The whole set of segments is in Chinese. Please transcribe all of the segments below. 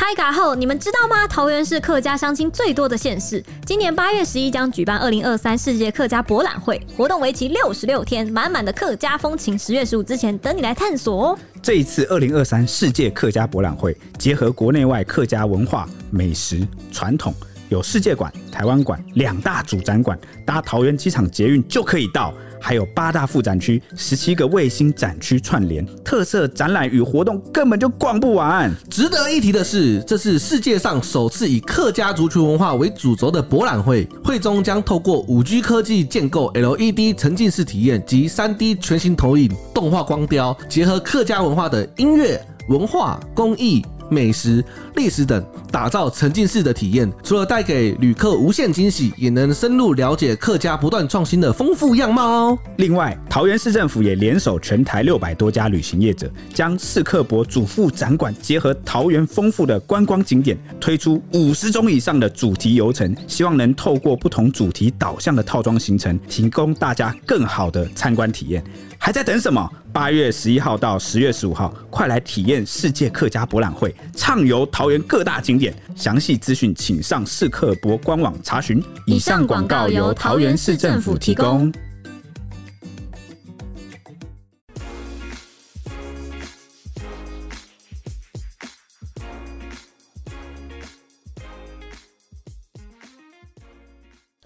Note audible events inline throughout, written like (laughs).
开嘎后，你们知道吗？桃园是客家乡亲最多的县市。今年八月十一将举办二零二三世界客家博览会，活动为期六十六天，满满的客家风情。十月十五之前等你来探索哦。这一次二零二三世界客家博览会，结合国内外客家文化、美食、传统。有世界馆、台湾馆两大主展馆，搭桃园机场捷运就可以到。还有八大副展区、十七个卫星展区串联，特色展览与活动根本就逛不完。值得一提的是，这是世界上首次以客家族群文化为主轴的博览会，会中将透过五 G 科技建构 LED 沉浸式体验及三 D 全形投影、动画光雕，结合客家文化的音乐、文化、工艺。美食、历史等，打造沉浸式的体验。除了带给旅客无限惊喜，也能深入了解客家不断创新的丰富样貌哦。另外，桃园市政府也联手全台六百多家旅行业者，将市客博主副展馆结合桃园丰富的观光景点，推出五十种以上的主题游程，希望能透过不同主题导向的套装行程，提供大家更好的参观体验。还在等什么？八月十一号到十月十五号，快来体验世界客家博览会，畅游桃园各大景点。详细资讯请上世客博官网查询。以上广告由桃园市政府提供。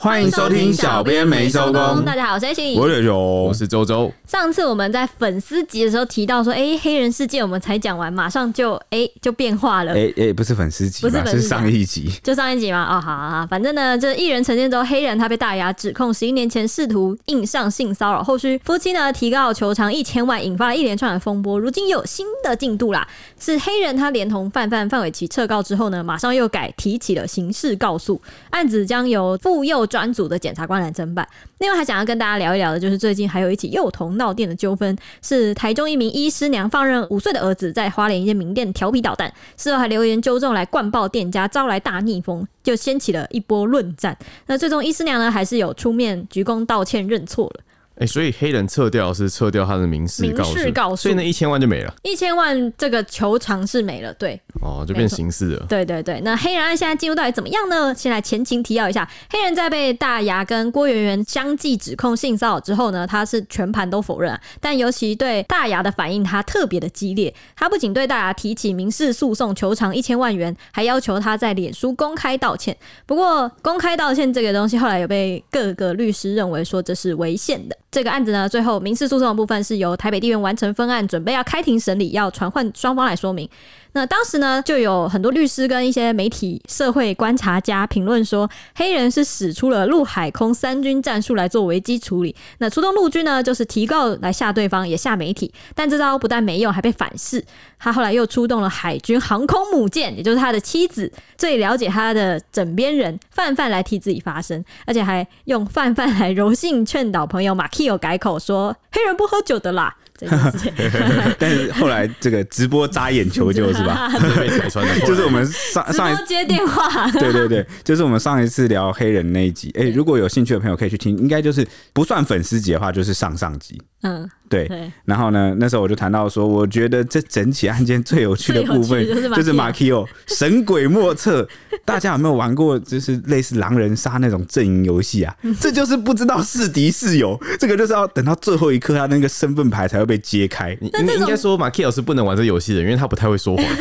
欢迎收听，小编没收工。大家好，我是 H，我是九，我是周周。上次我们在粉丝集的时候提到说，哎、欸，黑人世界我们才讲完，马上就哎、欸、就变化了。哎、欸、哎，不是粉丝集，不是粉丝上一集，就上一集吗？哦，好好好，反正呢，这艺人陈建州黑人他被大牙指控十一年前试图硬上性骚扰，后续夫妻呢提告求偿一千万，引发了一连串的风波。如今又有新的进度啦，是黑人他连同范范范玮琪撤告之后呢，马上又改提起了刑事告诉，案子将由妇幼专组的检察官。来侦办。另外还想要跟大家聊一聊的，就是最近还有一起幼童闹店的纠纷，是台中一名医师娘放任五岁的儿子在花莲一间名店调皮捣蛋，事后还留言纠正来灌爆店家，招来大逆风，就掀起了一波论战。那最终医师娘呢，还是有出面鞠躬道歉认错了。哎、欸，所以黑人撤掉是撤掉他的民事告诉，所以那一千万就没了。一千万这个求偿是没了，对。哦，就变刑事了。对对对，那黑人案现在进入到底怎么样呢？先来前情提要一下，黑人在被大牙跟郭圆圆相继指控性骚扰之后呢，他是全盘都否认啊。但尤其对大牙的反应，他特别的激烈。他不仅对大牙提起民事诉讼，求偿一千万元，还要求他在脸书公开道歉。不过，公开道歉这个东西，后来有被各个律师认为说这是违宪的。这个案子呢，最后民事诉讼的部分是由台北地院完成分案，准备要开庭审理，要传唤双方来说明。那当时呢，就有很多律师跟一些媒体、社会观察家评论说，黑人是使出了陆海空三军战术来做危机处理。那出动陆军呢，就是提告来吓对方，也吓媒体。但这招不但没用，还被反噬。他后来又出动了海军航空母舰，也就是他的妻子，最了解他的枕边人范范来替自己发声，而且还用范范来柔性劝导朋友马 Kio 改口说，黑人不喝酒的啦。(laughs) 但是后来这个直播扎眼球就 (laughs) 是吧？(laughs) 就是我们上上一次接电话，对对对，就是我们上一次聊黑人那一集。哎，如果有兴趣的朋友可以去听，应该就是不算粉丝级的话，就是上上集。嗯，对。然后呢，那时候我就谈到说，我觉得这整起案件最有趣的部分就是马 Kio 神鬼莫测。(laughs) 大家有没有玩过就是类似狼人杀那种阵营游戏啊？这就是不知道是敌是友，这个就是要等到最后一刻，他那个身份牌才会被揭开。你应该说马 Kio 是不能玩这游戏的，因为他不太会说谎。(laughs)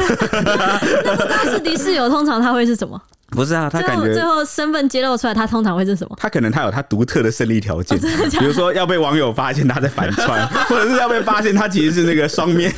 那不知道是敌是友，通常他会是什么？不是啊，他感觉最后身份揭露出来，他通常会是什么？他可能他有他独特的胜利条件，(laughs) 比如说要被网友发现他在反串，(laughs) 或者是要被发现他其实是那个双面。(laughs)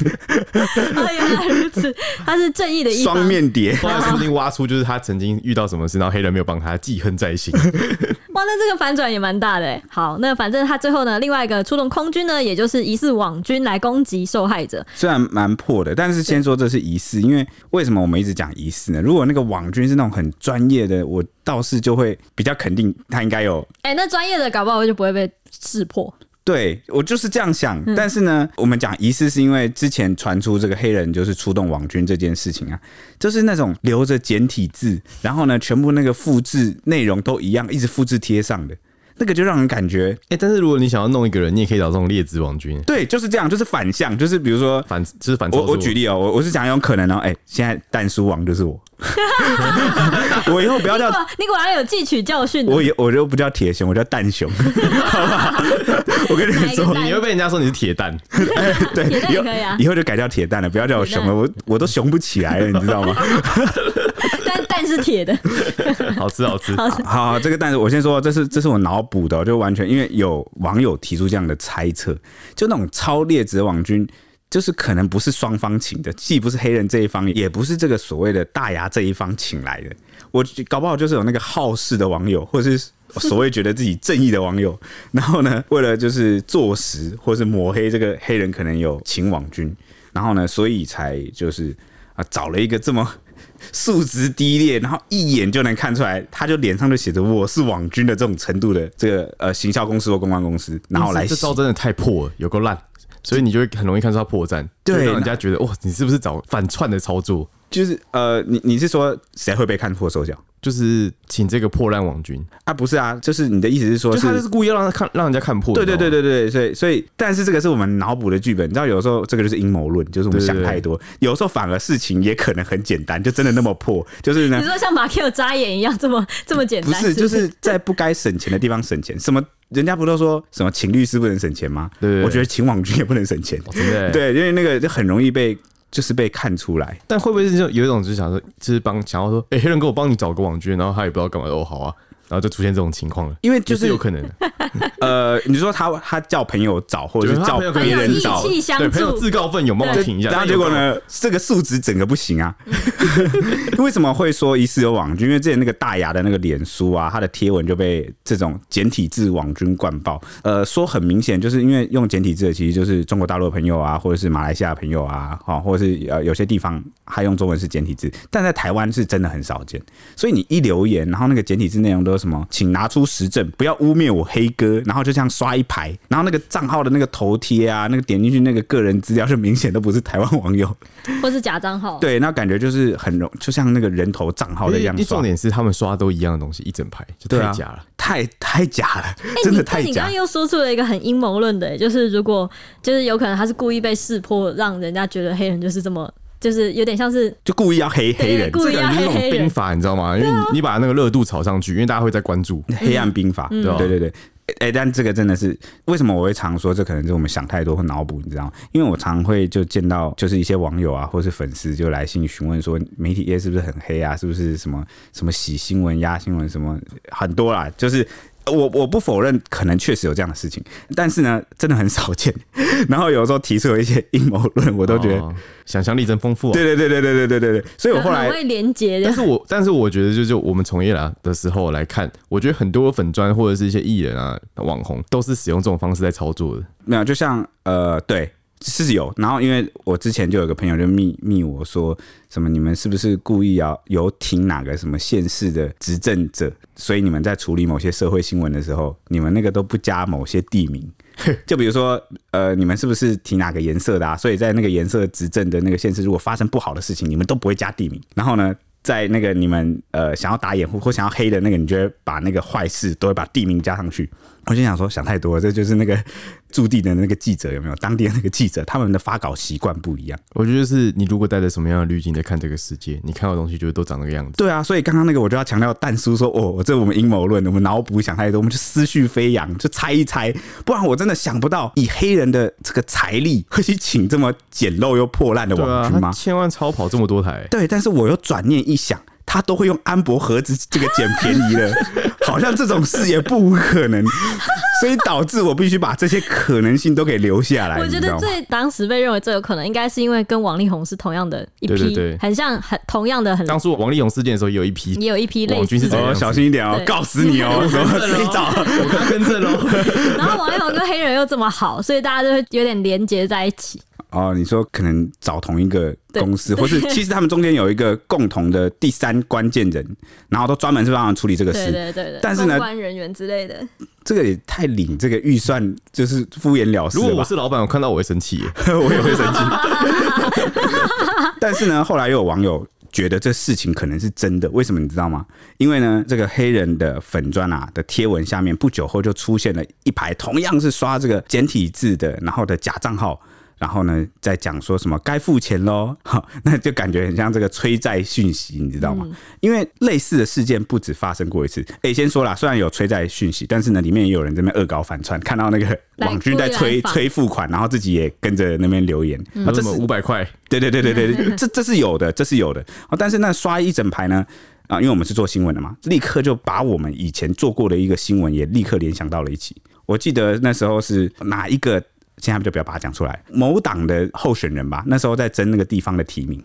啊，原来如此，他是正义的一双面谍。后来说不定挖出就是他曾经遇到什么事，然后黑人没有帮他，记恨在心。哇，那这个反转也蛮大的。好，那反正他最后呢，另外一个出动空军呢，也就是疑似网军来攻击受害者。虽然蛮破的，但是先说这是疑似，因为为什么我们一直讲疑似呢？如果那个网军是那种很专业的，我倒是就会比较肯定他应该有。哎、欸，那专业的搞不好就不会被识破。对，我就是这样想。嗯、但是呢，我们讲疑似是因为之前传出这个黑人就是出动网军这件事情啊，就是那种留着简体字，然后呢，全部那个复制内容都一样，一直复制贴上的。那个就让人感觉，哎、欸，但是如果你想要弄一个人，你也可以找这种劣质网军。对，就是这样，就是反向，就是比如说反，就是反。我我举例哦，我我是讲一种可能哦，哎、欸，现在蛋叔王就是我，(laughs) 我以后不要叫你果然有汲取教训。我以我就不叫铁熊，我叫蛋熊，(laughs) 好不好？(laughs) 我跟你们说，你会被人家说你是铁蛋。对，以后以后就改叫铁蛋了，不要叫我熊了，我我都熊不起来了，你知道吗？(laughs) 但蛋是铁的，(laughs) 好吃好吃。好，好，好，这个蛋是我先说，这是这是我脑补的，就完全因为有网友提出这样的猜测，就那种超劣质的网军，就是可能不是双方请的，既不是黑人这一方，也不是这个所谓的大牙这一方请来的。我搞不好就是有那个好事的网友，或者是所谓觉得自己正义的网友，然后呢，为了就是坐实或是抹黑这个黑人可能有请网军，然后呢，所以才就是啊找了一个这么。素质低劣，然后一眼就能看出来，他就脸上就写着“我是网军”的这种程度的这个呃行销公司或公关公司，然后来这招真的太破了，有够烂，所以你就会很容易看出他破绽，对，让人家觉得哇，你是不是找反串的操作？就是呃，你你是说谁会被看破手脚？就是请这个破烂网军啊，不是啊，就是你的意思是说是，就他就是故意要让他看，让人家看破。对对对对对，所以所以，但是这个是我们脑补的剧本，你知道，有时候这个就是阴谋论，就是我们想太多。有时候反而事情也可能很简单，就真的那么破，就是呢。你说像马 Q 眨眼一样这么这么简单？不是，就是在不该省钱的地方省钱。什么？人家不都说什么请律师不能省钱吗？对，我觉得请网军也不能省钱。对对，因为那个就很容易被。就是被看出来，但会不会是就有一种就是想说，就是帮想要说，哎、黑人哥我帮你找个网军，然后他也不知道干嘛，哦，好啊。然后就出现这种情况了，因为就是，是有可能，(laughs) 呃，你说他他叫朋友找，或者是叫别人找，对，朋友自告奋勇帮忙听一下，然后结果呢，这个数值整个不行啊。(laughs) 为什么会说疑似有网军？因为之前那个大牙的那个脸书啊，他的贴文就被这种简体字网军灌爆。呃，说很明显，就是因为用简体字的其实就是中国大陆的朋友啊，或者是马来西亚的朋友啊，哈，或者是呃有些地方他用中文是简体字，但在台湾是真的很少见。所以你一留言，然后那个简体字内容都。什么？请拿出实证，不要污蔑我黑哥。然后就这样刷一排，然后那个账号的那个头贴啊，那个点进去那个个人资料，就明显都不是台湾网友，(laughs) 或是假账号。对，那感觉就是很容，就像那个人头账号的样子。重点是他们刷都一样的东西，一整排就太假了，啊、(laughs) 太太假了，真的太假。欸、你刚刚又说出了一个很阴谋论的，就是如果就是有可能他是故意被识破，让人家觉得黑人就是这么。就是有点像是，就故意要黑黑人，故意要黑黑人，这个那种兵法你知道吗？因为你你把那个热度炒上去，因为大家会在关注 (laughs) 黑暗兵法，对对对对。哎，但这个真的是为什么我会常说，这可能是我们想太多或脑补，你知道吗？因为我常会就见到就是一些网友啊，或是粉丝就来信询问说，媒体业是不是很黑啊？是不是什么什么洗新闻、压新闻什么很多啦？就是。我我不否认，可能确实有这样的事情，但是呢，真的很少见。(laughs) 然后有时候提出了一些阴谋论，我都觉得、哦、想象力真丰富、啊。对对对对对对对对对。所以我后来会连接的。但是我 (laughs) 但是我觉得，就就我们从业了的时候来看，我觉得很多粉砖或者是一些艺人啊、网红，都是使用这种方式在操作的。没有，就像呃，对。是有，然后因为我之前就有个朋友就密密我说什么，你们是不是故意要有挺哪个什么县市的执政者，所以你们在处理某些社会新闻的时候，你们那个都不加某些地名，(laughs) 就比如说呃，你们是不是挺哪个颜色的啊？所以在那个颜色执政的那个县市，如果发生不好的事情，你们都不会加地名，然后呢，在那个你们呃想要打掩护或想要黑的那个，你就会把那个坏事都会把地名加上去。我就想说，想太多了，这就是那个驻地的那个记者有没有？当地的那个记者，他们的发稿习惯不一样。我觉得是你如果带着什么样的滤镜在看这个世界，你看到的东西就都长那个样子。对啊，所以刚刚那个我就要强调，蛋叔说哦，这我们阴谋论，我们脑补想太多，我们就思绪飞扬，就猜一猜，不然我真的想不到，以黑人的这个财力会去请这么简陋又破烂的网军吗？千万超跑这么多台，对，但是我又转念一想。他都会用安博盒子这个捡便宜了，(laughs) 好像这种事也不无可能，所以导致我必须把这些可能性都给留下来。我觉得最当时被认为最有可能，应该是因为跟王力宏是同样的一批，对对对，很像很同样的很。当初王力宏事件的时候，有一批也有一批类似的，哦，小心一点哦，告死你哦，(laughs) 什么谁找我跟着喽。(laughs) 然后王力宏跟黑人又这么好，所以大家就会有点连结在一起。哦，你说可能找同一个公司，或是其实他们中间有一个共同的第三关键人，然后都专门是帮他们处理这个事，对对对。但是呢，公关人员之类的，这个也太领这个预算就是敷衍了事。如果我是老板，我看到我会生气，(laughs) 我也会生气。但是呢，后来又有网友。觉得这事情可能是真的。为什么你知道吗？因为呢，这个黑人的粉砖啊的贴文下面，不久后就出现了一排同样是刷这个简体字的，然后的假账号。然后呢，再讲说什么该付钱喽，(laughs) 好，那就感觉很像这个催债讯息，你知道吗？嗯、因为类似的事件不止发生过一次。哎，先说啦，虽然有催债讯息，但是呢，里面也有人在那边恶搞反串，看到那个 (laughs) 网军在催催付款，然后自己也跟着那边留言，啊，这是五百块，对对对对对，这这是有的，这是有的。但是那刷一整排呢，啊，因为我们是做新闻的嘛，立刻就把我们以前做过的一个新闻也立刻联想到了一起。我记得那时候是哪一个？现在就不要把它讲出来。某党的候选人吧，那时候在争那个地方的提名，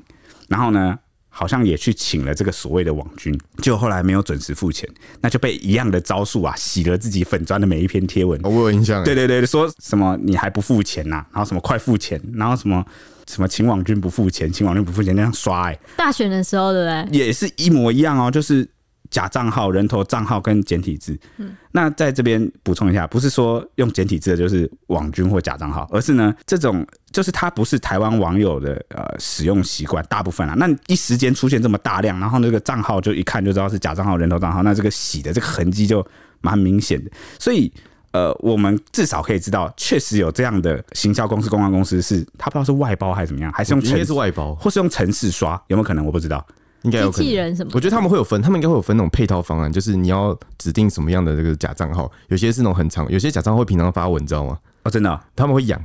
然后呢，好像也去请了这个所谓的网军，就后来没有准时付钱，那就被一样的招数啊，洗了自己粉砖的每一篇贴文。我有印象，对对对，说什么你还不付钱呐、啊？然后什么快付钱？然后什么什么请网军不付钱，请网军不付钱那样刷哎、欸。大选的时候对不对？也是一模一样哦，就是。假账号、人头账号跟简体字，嗯，那在这边补充一下，不是说用简体字的就是网军或假账号，而是呢，这种就是它不是台湾网友的呃使用习惯，大部分啊，那一时间出现这么大量，然后那个账号就一看就知道是假账号、人头账号，那这个洗的这个痕迹就蛮明显的，所以呃，我们至少可以知道，确实有这样的行销公司、公关公司是，他不知道是外包还是怎么样，还是用程是外包，或是用城市刷，有没有可能？我不知道。应该有可能，我觉得他们会有分，他们应该会有分那种配套方案，就是你要指定什么样的这个假账号，有些是那种很长，有些假账号会平常发文，你知道吗？哦，真的、哦，他们会养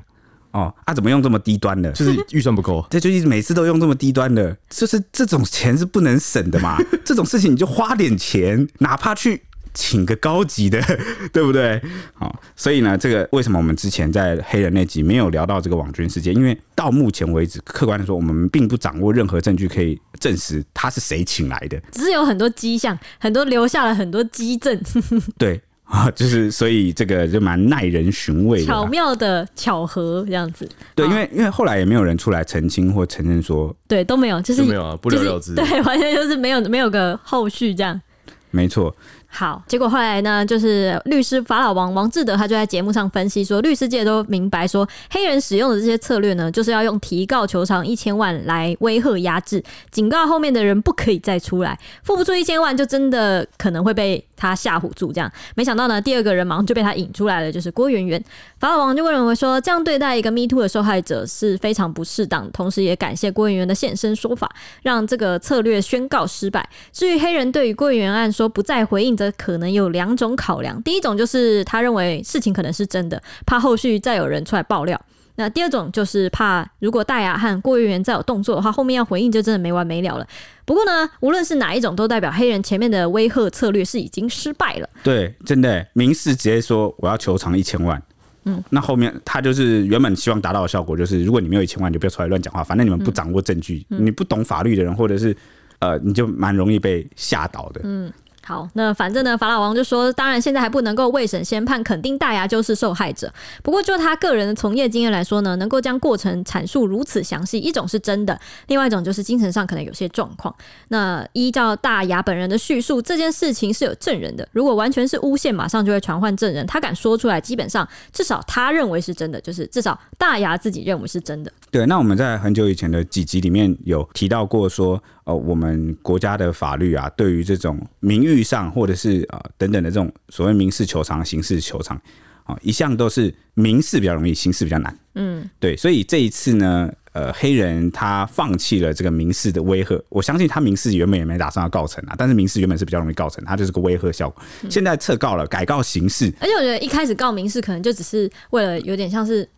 哦，啊，怎么用这么低端的？就是预算不够，(laughs) 这就是每次都用这么低端的，就是这种钱是不能省的嘛，(laughs) 这种事情你就花点钱，哪怕去。请个高级的，(laughs) 对不对？好，所以呢，这个为什么我们之前在黑人那集没有聊到这个网军事件？因为到目前为止，客观的说，我们并不掌握任何证据可以证实他是谁请来的，只是有很多迹象，(laughs) 很多留下了很多迹证。(laughs) 对啊，就是所以这个就蛮耐人寻味的，巧妙的巧合这样子。对，因为因为后来也没有人出来澄清或承认说，对，都没有，就是没有啊，不了了之，对，完全就是没有没有个后续这样。没错。好，结果后来呢，就是律师法老王王志德，他就在节目上分析说，律师界都明白说，黑人使用的这些策略呢，就是要用提告求偿一千万来威吓压制，警告后面的人不可以再出来，付不出一千万，就真的可能会被他吓唬住。这样，没想到呢，第二个人马上就被他引出来了，就是郭媛媛。法老王就会认为说，这样对待一个 Me Too 的受害者是非常不适当，同时也感谢郭媛媛的现身说法，让这个策略宣告失败。至于黑人对于郭媛媛案说不再回应可能有两种考量，第一种就是他认为事情可能是真的，怕后续再有人出来爆料；那第二种就是怕如果大牙和郭媛媛再有动作的话，后面要回应就真的没完没了了。不过呢，无论是哪一种，都代表黑人前面的威吓策略是已经失败了。对，真的，明示直接说我要求偿一千万，嗯，那后面他就是原本希望达到的效果，就是如果你没有一千万，你就不要出来乱讲话，反正你们不掌握证据，嗯、你不懂法律的人，或者是呃，你就蛮容易被吓倒的，嗯。好，那反正呢，法老王就说，当然现在还不能够未审先判，肯定大牙就是受害者。不过就他个人的从业经验来说呢，能够将过程阐述如此详细，一种是真的，另外一种就是精神上可能有些状况。那依照大牙本人的叙述，这件事情是有证人的，如果完全是诬陷，马上就会传唤证人。他敢说出来，基本上至少他认为是真的，就是至少大牙自己认为是真的。对，那我们在很久以前的几集里面有提到过说。呃，我们国家的法律啊，对于这种名誉上或者是啊、呃、等等的这种所谓民事求偿、刑事求偿啊、呃，一向都是民事比较容易，刑事比较难。嗯，对，所以这一次呢，呃，黑人他放弃了这个民事的威吓，我相信他民事原本也没打算要告成啊，但是民事原本是比较容易告成，他就是个威吓效果。现在撤告了，改告刑事，而且我觉得一开始告民事可能就只是为了有点像是。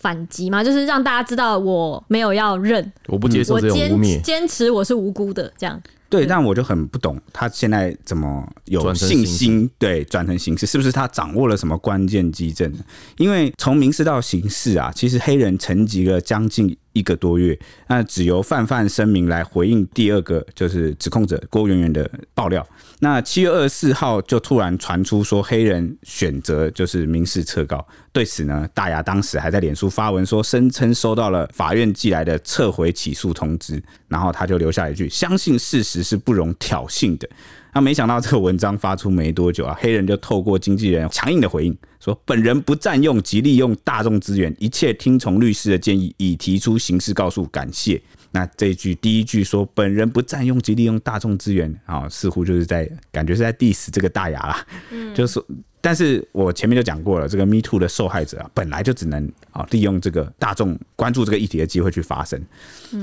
反击嘛，就是让大家知道我没有要认，我不接受这种污蔑，坚持我是无辜的这样。对，但我就很不懂他现在怎么有信心对转成刑事，是不是他掌握了什么关键机证？因为从民事到刑事啊，其实黑人沉寂了将近一个多月，那只由范范声明来回应第二个就是指控者郭媛媛的爆料。那七月二十四号就突然传出说黑人选择就是民事撤告，对此呢，大牙当时还在脸书发文说，声称收到了法院寄来的撤回起诉通知，然后他就留下一句：相信事实是不容挑衅的。那没想到这个文章发出没多久啊，黑人就透过经纪人强硬的回应说，本人不占用及利用大众资源，一切听从律师的建议，已提出刑事告诉，感谢。那这一句第一句说本人不占用及利用大众资源啊，似乎就是在感觉是在 diss 这个大牙啦。嗯，就是说，但是我前面就讲过了，这个 Me Too 的受害者啊，本来就只能啊利用这个大众关注这个议题的机会去发声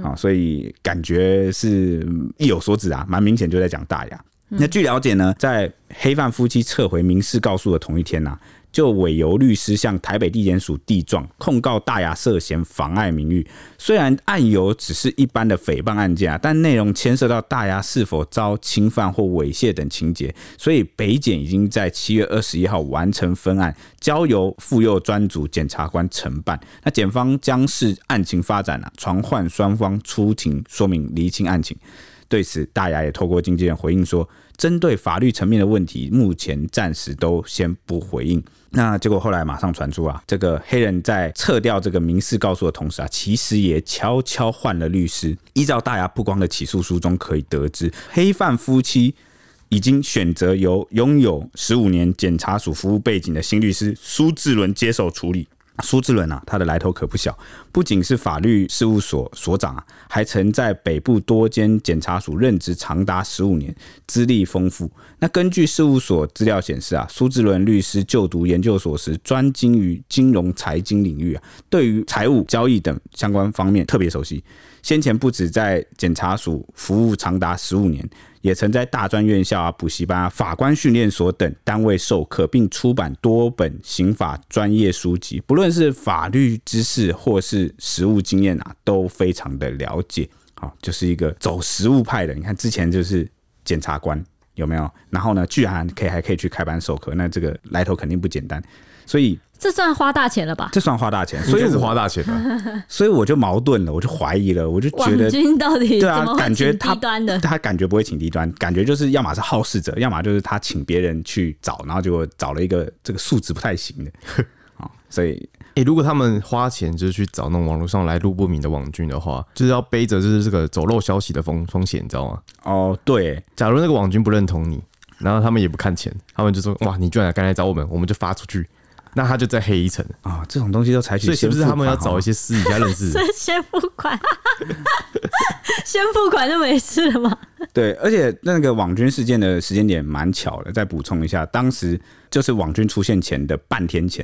啊，所以感觉是意有所指啊，蛮明显就在讲大牙。那据了解呢，在黑范夫妻撤回民事告诉的同一天呐、啊。就委由律师向台北地检署递状，控告大牙涉嫌妨碍名誉。虽然案由只是一般的诽谤案件啊，但内容牵涉到大牙是否遭侵犯或猥亵等情节，所以北检已经在七月二十一号完成分案，交由妇幼专组检察官承办。那检方将视案情发展啊，传唤双方出庭说明厘清案情。对此，大牙也透过经纪人回应说，针对法律层面的问题，目前暂时都先不回应。那结果后来马上传出啊，这个黑人在撤掉这个民事告诉的同时啊，其实也悄悄换了律师。依照大牙曝光的起诉书中可以得知，黑犯夫妻已经选择由拥有十五年检察署服务背景的新律师苏志伦接手处理。苏志伦啊，他的来头可不小，不仅是法律事务所所长啊，还曾在北部多间检察署任职长达十五年，资历丰富。那根据事务所资料显示啊，苏志伦律师就读研究所时，专精于金融财经领域啊，对于财务交易等相关方面特别熟悉。先前不止在检察署服务长达十五年。也曾在大专院校啊、补习班啊、法官训练所等单位授课，并出版多本刑法专业书籍。不论是法律知识或是实务经验啊，都非常的了解。好，就是一个走实务派的。你看之前就是检察官有没有？然后呢，居然可以还可以去开班授课，那这个来头肯定不简单。所以这算花大钱了吧？这算花大钱，所以是花大钱的。(laughs) 所以我就矛盾了，我就怀疑了，我就觉得网军到底对啊，感觉他低端的，他感觉不会请低端，感觉就是要么是好事者，要么就是他请别人去找，然后就找了一个这个素质不太行的。(laughs) 所以，诶、欸，如果他们花钱就是去找那种网络上来路不明的网军的话，就是要背着就是这个走漏消息的风风险，你知道吗？哦，对，假如那个网军不认同你，然后他们也不看钱，他们就说哇，你居然敢来找我们，我们就发出去。那他就再黑一层啊！这种东西都采取，所以是不是他们要找一些私底下认识？(laughs) 先付款，(laughs) 先付款就没事了吗？对，而且那个网军事件的时间点蛮巧的。再补充一下，当时就是网军出现前的半天前，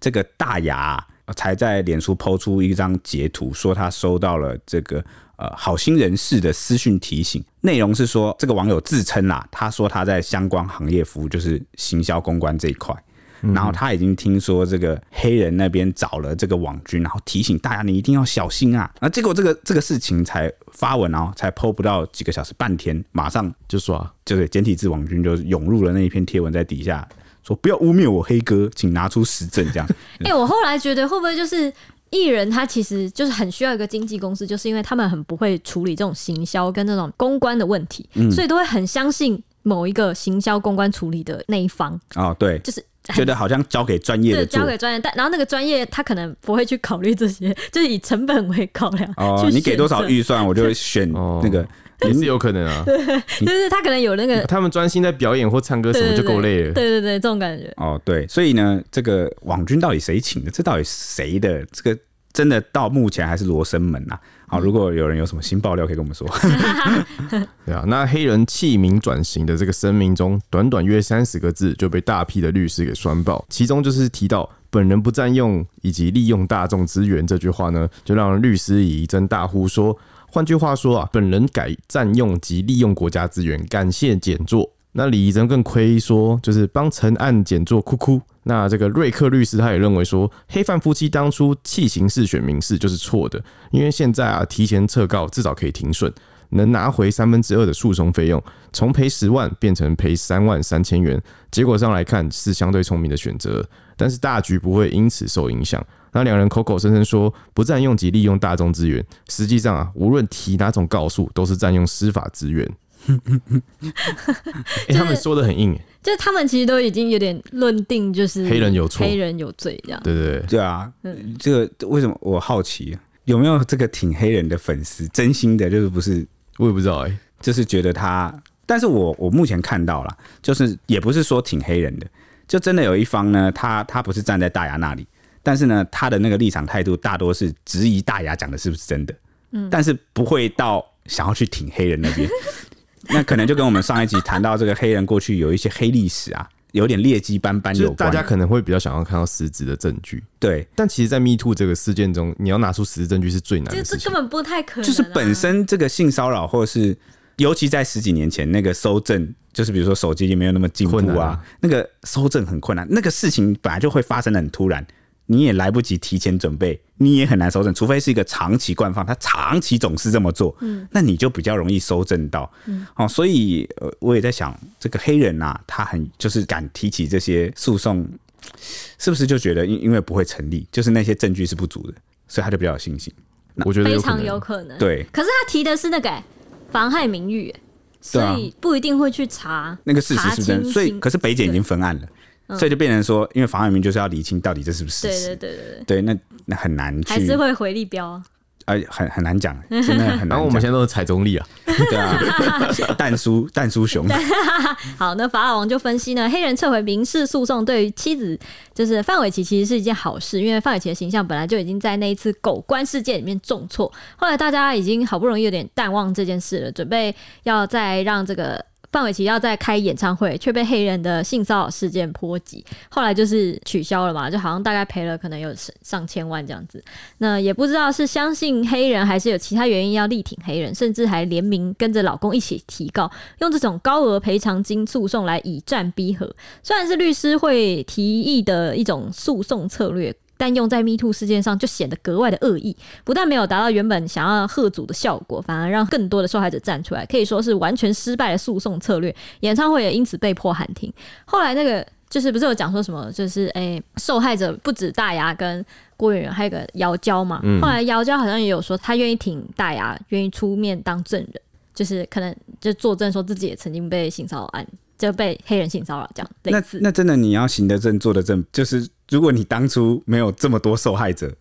这个大牙才在脸书 PO 出一张截图，说他收到了这个呃好心人士的私讯提醒，内容是说这个网友自称啦，他说他在相关行业服务，就是行销公关这一块。然后他已经听说这个黑人那边找了这个网军，然后提醒大家你一定要小心啊！那结果这个这个事情才发文然后，才 po 不到几个小时，半天马上就说，就是简体字网军就涌入了那一篇贴文，在底下说不要污蔑我黑哥，请拿出实证这样。(laughs) 哎、欸，我后来觉得会不会就是艺人他其实就是很需要一个经纪公司，就是因为他们很不会处理这种行销跟那种公关的问题，嗯所以都会很相信某一个行销公关处理的那一方。哦，对，就是。(laughs) 觉得好像交给专业的，交给专业，但然后那个专业他可能不会去考虑这些，(laughs) 就是以成本为考量。哦，你给多少预算，我就会选那个，也是有可能啊。(laughs) 对，就是他可能有那个，他们专心在表演或唱歌什么就够累了。对对对，这种感觉。哦，对，所以呢，这个网军到底谁请的？这到底谁的？这个真的到目前还是罗生门啊。好，如果有人有什么新爆料，可以跟我们说。(laughs) 对啊，那黑人弃名转型的这个声明中，短短约三十个字就被大批的律师给酸爆，其中就是提到本人不占用以及利用大众资源这句话呢，就让律师李宜珍大呼说，换句话说啊，本人改占用及利用国家资源，感谢检座。那李宜珍更亏说，就是帮陈案检做哭哭。那这个瑞克律师他也认为说，黑范夫妻当初弃刑事选民事就是错的，因为现在啊提前撤告至少可以庭审，能拿回三分之二的诉讼费用，从赔十万变成赔三万三千元，结果上来看是相对聪明的选择，但是大局不会因此受影响。那两人口口声声说不占用及利用大众资源，实际上啊无论提哪种告诉，都是占用司法资源。(laughs) 欸、他们说的很硬，就是他们其实都已经有点论定，就是黑人有错，黑人有罪这样。对对对，对啊，这个为什么我好奇有没有这个挺黑人的粉丝，真心的，就是不是我也不知道哎、欸，就是觉得他，但是我我目前看到了，就是也不是说挺黑人的，就真的有一方呢，他他不是站在大牙那里，但是呢，他的那个立场态度大多是质疑大牙讲的是不是真的。嗯，但是不会到想要去挺黑人那边。那可能就跟我们上一集谈到这个黑人过去有一些黑历史啊，有点劣迹斑斑有关。大家可能会比较想要看到实质的证据。对，但其实，在 Me Too 这个事件中，你要拿出实质证据是最难的事情。这根本不太可能。就是本身这个性骚扰，或者是尤其在十几年前，那个搜证，就是比如说手机也没有那么进步啊，啊那个搜证很困难。那个事情本来就会发生的很突然。你也来不及提前准备，你也很难收证，除非是一个长期惯犯，他长期总是这么做，嗯，那你就比较容易收证到，嗯，哦，所以呃，我也在想，这个黑人啊，他很就是敢提起这些诉讼，是不是就觉得因因为不会成立，就是那些证据是不足的，所以他就比较有信心。我觉得非常有可能，对。可是他提的是那个妨害名誉，所以不一定会去查那个事实是不是？所以，可是北检已经分案了。所以就变成说，因为妨害名就是要厘清到底这是不是事实。对对对对对。那那很难去。还是会回力标。呃，(laughs) 很很难讲，(laughs) 真的很难。然后我们现在都是踩中立啊。对啊。(laughs) 蛋叔蛋叔熊。好，那法老王就分析呢，黑人撤回民事诉讼对于妻子就是范玮琪其实是一件好事，因为范玮琪的形象本来就已经在那一次狗官事件里面重挫，后来大家已经好不容易有点淡忘这件事了，准备要再让这个。范玮琪要再开演唱会，却被黑人的性骚扰事件波及，后来就是取消了嘛，就好像大概赔了可能有上上千万这样子。那也不知道是相信黑人，还是有其他原因要力挺黑人，甚至还联名跟着老公一起提告，用这种高额赔偿金诉讼来以战逼和。虽然是律师会提议的一种诉讼策略。但用在 Me Too 事件上就显得格外的恶意，不但没有达到原本想要贺阻的效果，反而让更多的受害者站出来，可以说是完全失败的诉讼策略。演唱会也因此被迫喊停。后来那个就是不是有讲说什么，就是诶、欸，受害者不止大牙跟郭圆圆，还有个姚娇嘛。后来姚娇好像也有说，她愿意挺大牙，愿意出面当证人，就是可能就作证说自己也曾经被性骚扰案。就被黑人性骚扰这样，那那真的你要行得正，坐得正，就是如果你当初没有这么多受害者。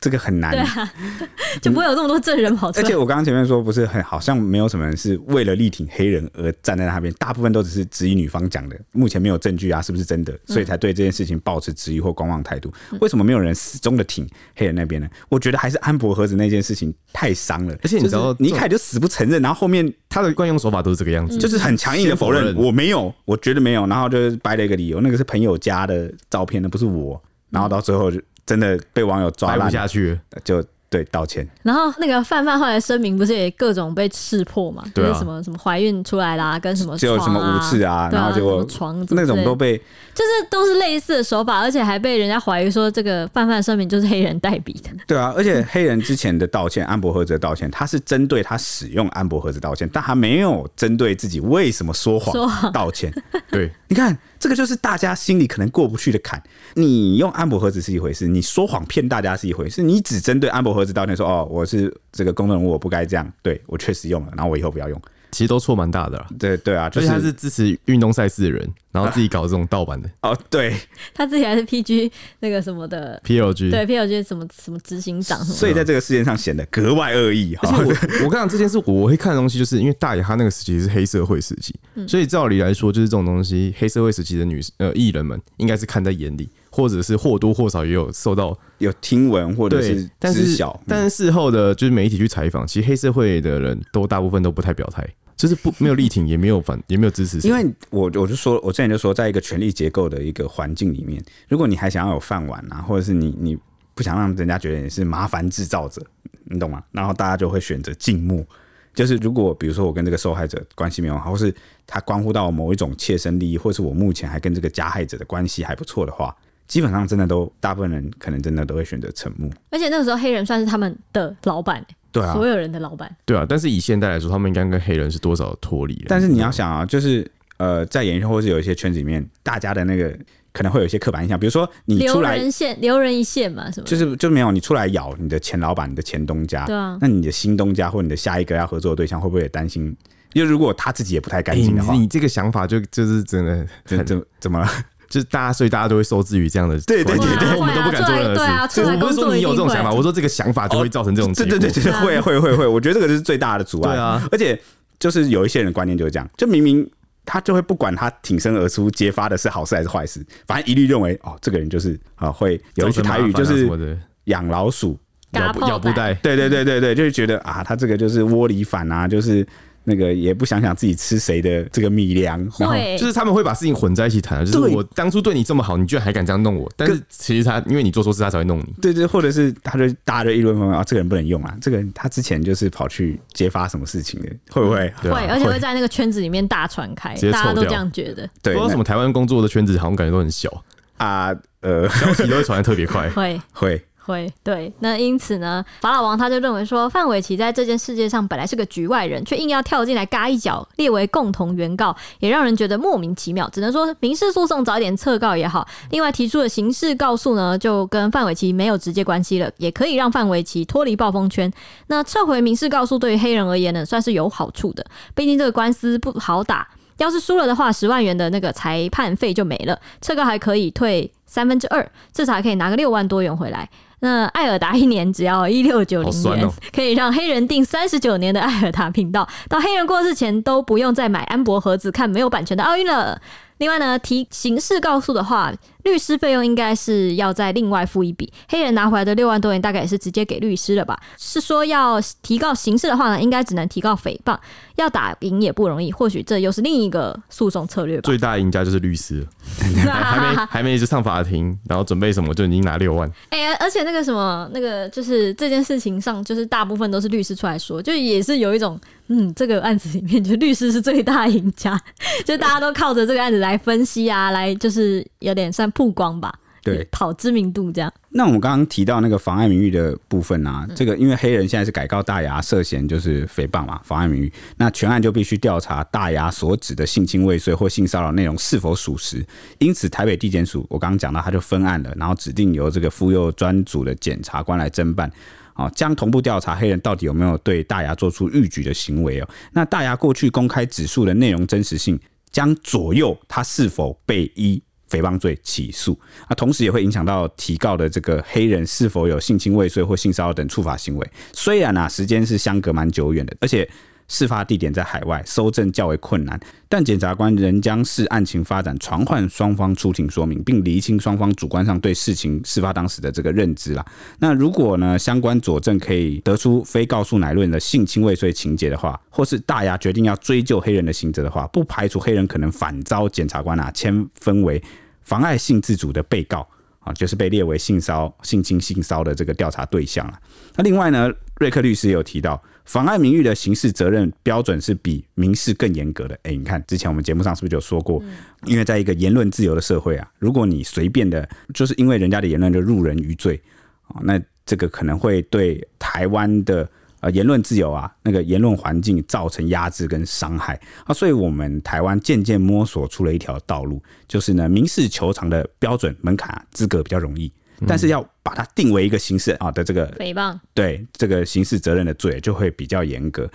这个很难，对啊，(laughs) 就不会有这么多证人跑出来。而且我刚刚前面说，不是很好像没有什么人是为了力挺黑人而站在那边，大部分都只是质疑女方讲的，目前没有证据啊，是不是真的？所以才对这件事情保持质疑或观望态度。为什么没有人始终的挺黑人那边呢？我觉得还是安博盒子那件事情太伤了，而且你知道，你一开始就死不承认，然后后面他的惯用手法都是这个样子，就是很强硬的否认，我没有，我觉得没有，然后就掰了一个理由，那个是朋友家的照片，那不是我，然后到最后就。真的被网友抓不下去，就对道歉。然后那个范范后来声明，不是也各种被刺破嘛？对、啊，就是什么什么怀孕出来啦，跟什么、啊、就什么五次啊，然后结果床那种都被，就是都是类似的手法，而且还被人家怀疑说这个范范声明就是黑人代笔的。对啊，而且黑人之前的道歉，安博盒子的道歉，他是针对他使用安博盒子道歉，但他没有针对自己为什么说谎道歉。对，你看。这个就是大家心里可能过不去的坎。你用安博盒子是一回事，你说谎骗大家是一回事。你只针对安博盒子道歉说：“哦，我是这个公众人物，我不该这样。”对，我确实用了，然后我以后不要用。其实都错蛮大的啦，对对啊，就是他是支持运动赛事的人，然后自己搞这种盗版的。(laughs) 哦，对，他自己还是 PG 那个什么的 PLG，对 PLG 什么什么执行长，所以在这个事件上显得格外恶意。而且我 (laughs) 我跟你讲这件事，我会看的东西，就是因为大爷他那个时期是黑社会时期，所以照理来说，就是这种东西，黑社会时期的女呃艺人们应该是看在眼里，或者是或多或少也有受到有听闻或者是知晓，但是事后的就是媒体去采访，其实黑社会的人都大部分都不太表态。就是不没有力挺，也没有反，也没有支持。因为我我就说，我之前就说，在一个权力结构的一个环境里面，如果你还想要有饭碗啊，或者是你你不想让人家觉得你是麻烦制造者，你懂吗？然后大家就会选择静默。就是如果比如说我跟这个受害者关系没有好，或是他关乎到某一种切身利益，或是我目前还跟这个加害者的关系还不错的话，基本上真的都大部分人可能真的都会选择沉默。而且那个时候黑人算是他们的老板。对啊，所有人的老板。对啊，但是以现代来说，他们应该跟黑人是多少脱离了？但是你要想啊，就是呃，在演艺圈或是有一些圈子里面，大家的那个可能会有一些刻板印象，比如说你出来留人线，留人一线嘛，什么？就是就没有你出来咬你的前老板、你的前东家，对啊，那你的新东家或你的下一个要合作的对象会不会也担心？因为如果他自己也不太干净的话，欸、你，你这个想法就就是真的怎怎怎么了？就是大家，所以大家都会受制于这样的，对对对对，我们都不敢做任何事。我不是说你有这种想法，我说这个想法就会造成这种。对对对对，会会会会，我觉得这个就是最大的阻碍。对啊，而且就是有一些人观念就是这样，就明明他就会不管他挺身而出揭发的是好事还是坏事，反正一律认为哦，这个人就是啊会有一句台语就是养老鼠咬不咬不带，对对对对对，就是觉得啊，他这个就是窝里反啊，就是。那个也不想想自己吃谁的这个米粮，然后就是他们会把事情混在一起谈，就是我当初对你这么好，你居然还敢这样弄我？但是其实他因为你做错事，他才会弄你。对对，或者是他就大家就议论纷纷啊，这个人不能用啊，这个人他之前就是跑去揭发什么事情的，会不会？会，而且会在那个圈子里面大传开，大家都这样觉得。对，不知道什么台湾工作的圈子好像感觉都很小啊，呃，消息都会传的特别快，会 (laughs) 会。会对，那因此呢，法老王他就认为说，范玮琪在这件事界上本来是个局外人，却硬要跳进来嘎一脚，列为共同原告，也让人觉得莫名其妙。只能说民事诉讼早点撤告也好。另外提出的刑事告诉呢，就跟范玮琪没有直接关系了，也可以让范玮琪脱离暴风圈。那撤回民事告诉对于黑人而言呢，算是有好处的。毕竟这个官司不好打，要是输了的话，十万元的那个裁判费就没了，撤告还可以退三分之二，至少还可以拿个六万多元回来。那艾尔达一年只要一六九零元，可以让黑人订三十九年的艾尔达频道，到黑人过世前都不用再买安博盒子看没有版权的奥运了。另外呢，提形式告诉的话，律师费用应该是要再另外付一笔。黑人拿回来的六万多元，大概也是直接给律师了吧？是说要提告刑事的话呢，应该只能提告诽谤，要打赢也不容易。或许这又是另一个诉讼策略吧。最大赢家就是律师，(laughs) 还没还没一直上法庭，然后准备什么就已经拿六万。哎、欸，而且那个什么，那个就是这件事情上，就是大部分都是律师出来说，就也是有一种。嗯，这个案子里面，就律师是最大赢家，(laughs) 就大家都靠着这个案子来分析啊，来就是有点算曝光吧，对，跑知名度这样。那我们刚刚提到那个妨碍名誉的部分啊，这个因为黑人现在是改告大牙涉嫌就是诽谤嘛，妨碍名誉，那全案就必须调查大牙所指的性侵未遂或性骚扰内容是否属实。因此，台北地检署我刚刚讲到，他就分案了，然后指定由这个妇幼专组的检察官来侦办。哦，将同步调查黑人到底有没有对大牙做出逾矩的行为哦。那大牙过去公开指述的内容真实性，将左右他是否被依诽谤罪起诉。那同时也会影响到提告的这个黑人是否有性侵未遂或性骚扰等处罚行为。虽然啊，时间是相隔蛮久远的，而且。事发地点在海外，搜证较为困难，但检察官仍将视案情发展，传唤双方出庭说明，并厘清双方主观上对事情事发当时的这个认知啦。那如果呢，相关佐证可以得出非告诉乃论的性侵未遂情节的话，或是大牙决定要追究黑人的刑责的话，不排除黑人可能反遭检察官啊签分为妨碍性自主的被告啊，就是被列为性骚性侵性骚的这个调查对象了。那另外呢，瑞克律师也有提到。妨碍名誉的刑事责任标准是比民事更严格的。哎，你看之前我们节目上是不是就说过？因为在一个言论自由的社会啊，如果你随便的，就是因为人家的言论就入人于罪啊，那这个可能会对台湾的呃言论自由啊，那个言论环境造成压制跟伤害啊。所以我们台湾渐渐摸索出了一条道路，就是呢，民事求偿的标准门槛啊，资格比较容易。但是要把它定为一个刑事啊的这个诽谤，对这个刑事责任的罪就会比较严格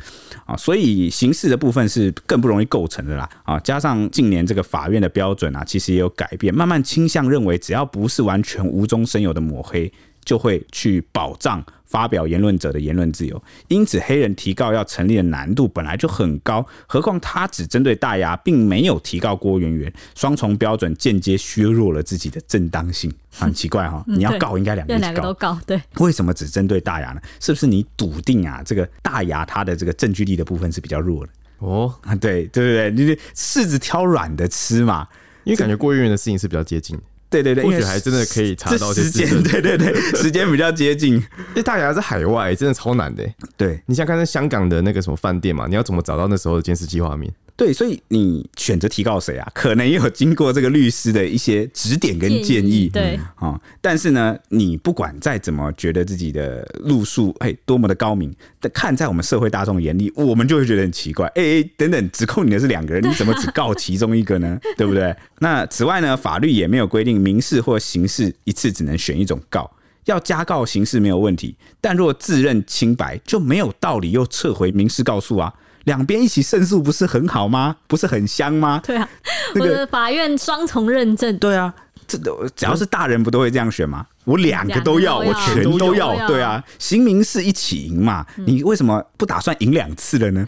啊，所以刑事的部分是更不容易构成的啦啊。加上近年这个法院的标准啊，其实也有改变，慢慢倾向认为只要不是完全无中生有的抹黑，就会去保障发表言论者的言论自由，因此黑人提告要成立的难度本来就很高，何况他只针对大牙，并没有提告郭圆圆，双重标准间接削弱了自己的正当性，(laughs) 很奇怪哈。你要告应该两个，两个都告，对？为什么只针对大牙呢？是不是你笃定啊？这个大牙他的这个证据力的部分是比较弱的哦？啊，对对对对，你柿子挑软的吃嘛，因为感觉郭圆圆的事情是比较接近。对对对，或许还真的可以查到时间，(laughs) 对对对，时间比较接近。因为大牙在海外，真的超难的。对，你想看在香港的那个什么饭店嘛？你要怎么找到那时候的监视器画面？对，所以你选择提告谁啊？可能也有经过这个律师的一些指点跟建议，对啊、嗯。但是呢，你不管再怎么觉得自己的路数哎多么的高明，但看在我们社会大众眼里，我们就会觉得很奇怪。哎哎，等等，指控你的是两个人，你怎么只告其中一个呢？(laughs) 对不对？那此外呢，法律也没有规定民事或刑事一次只能选一种告，要加告刑事没有问题，但若自认清白，就没有道理又撤回民事告诉啊。两边一起胜诉不是很好吗？不是很香吗？对啊，那个、我的法院双重认证。对啊，这都只要是大人不都会这样选吗？我两个都要，我全都要。对啊，刑民事一起赢嘛，你为什么不打算赢两次了呢？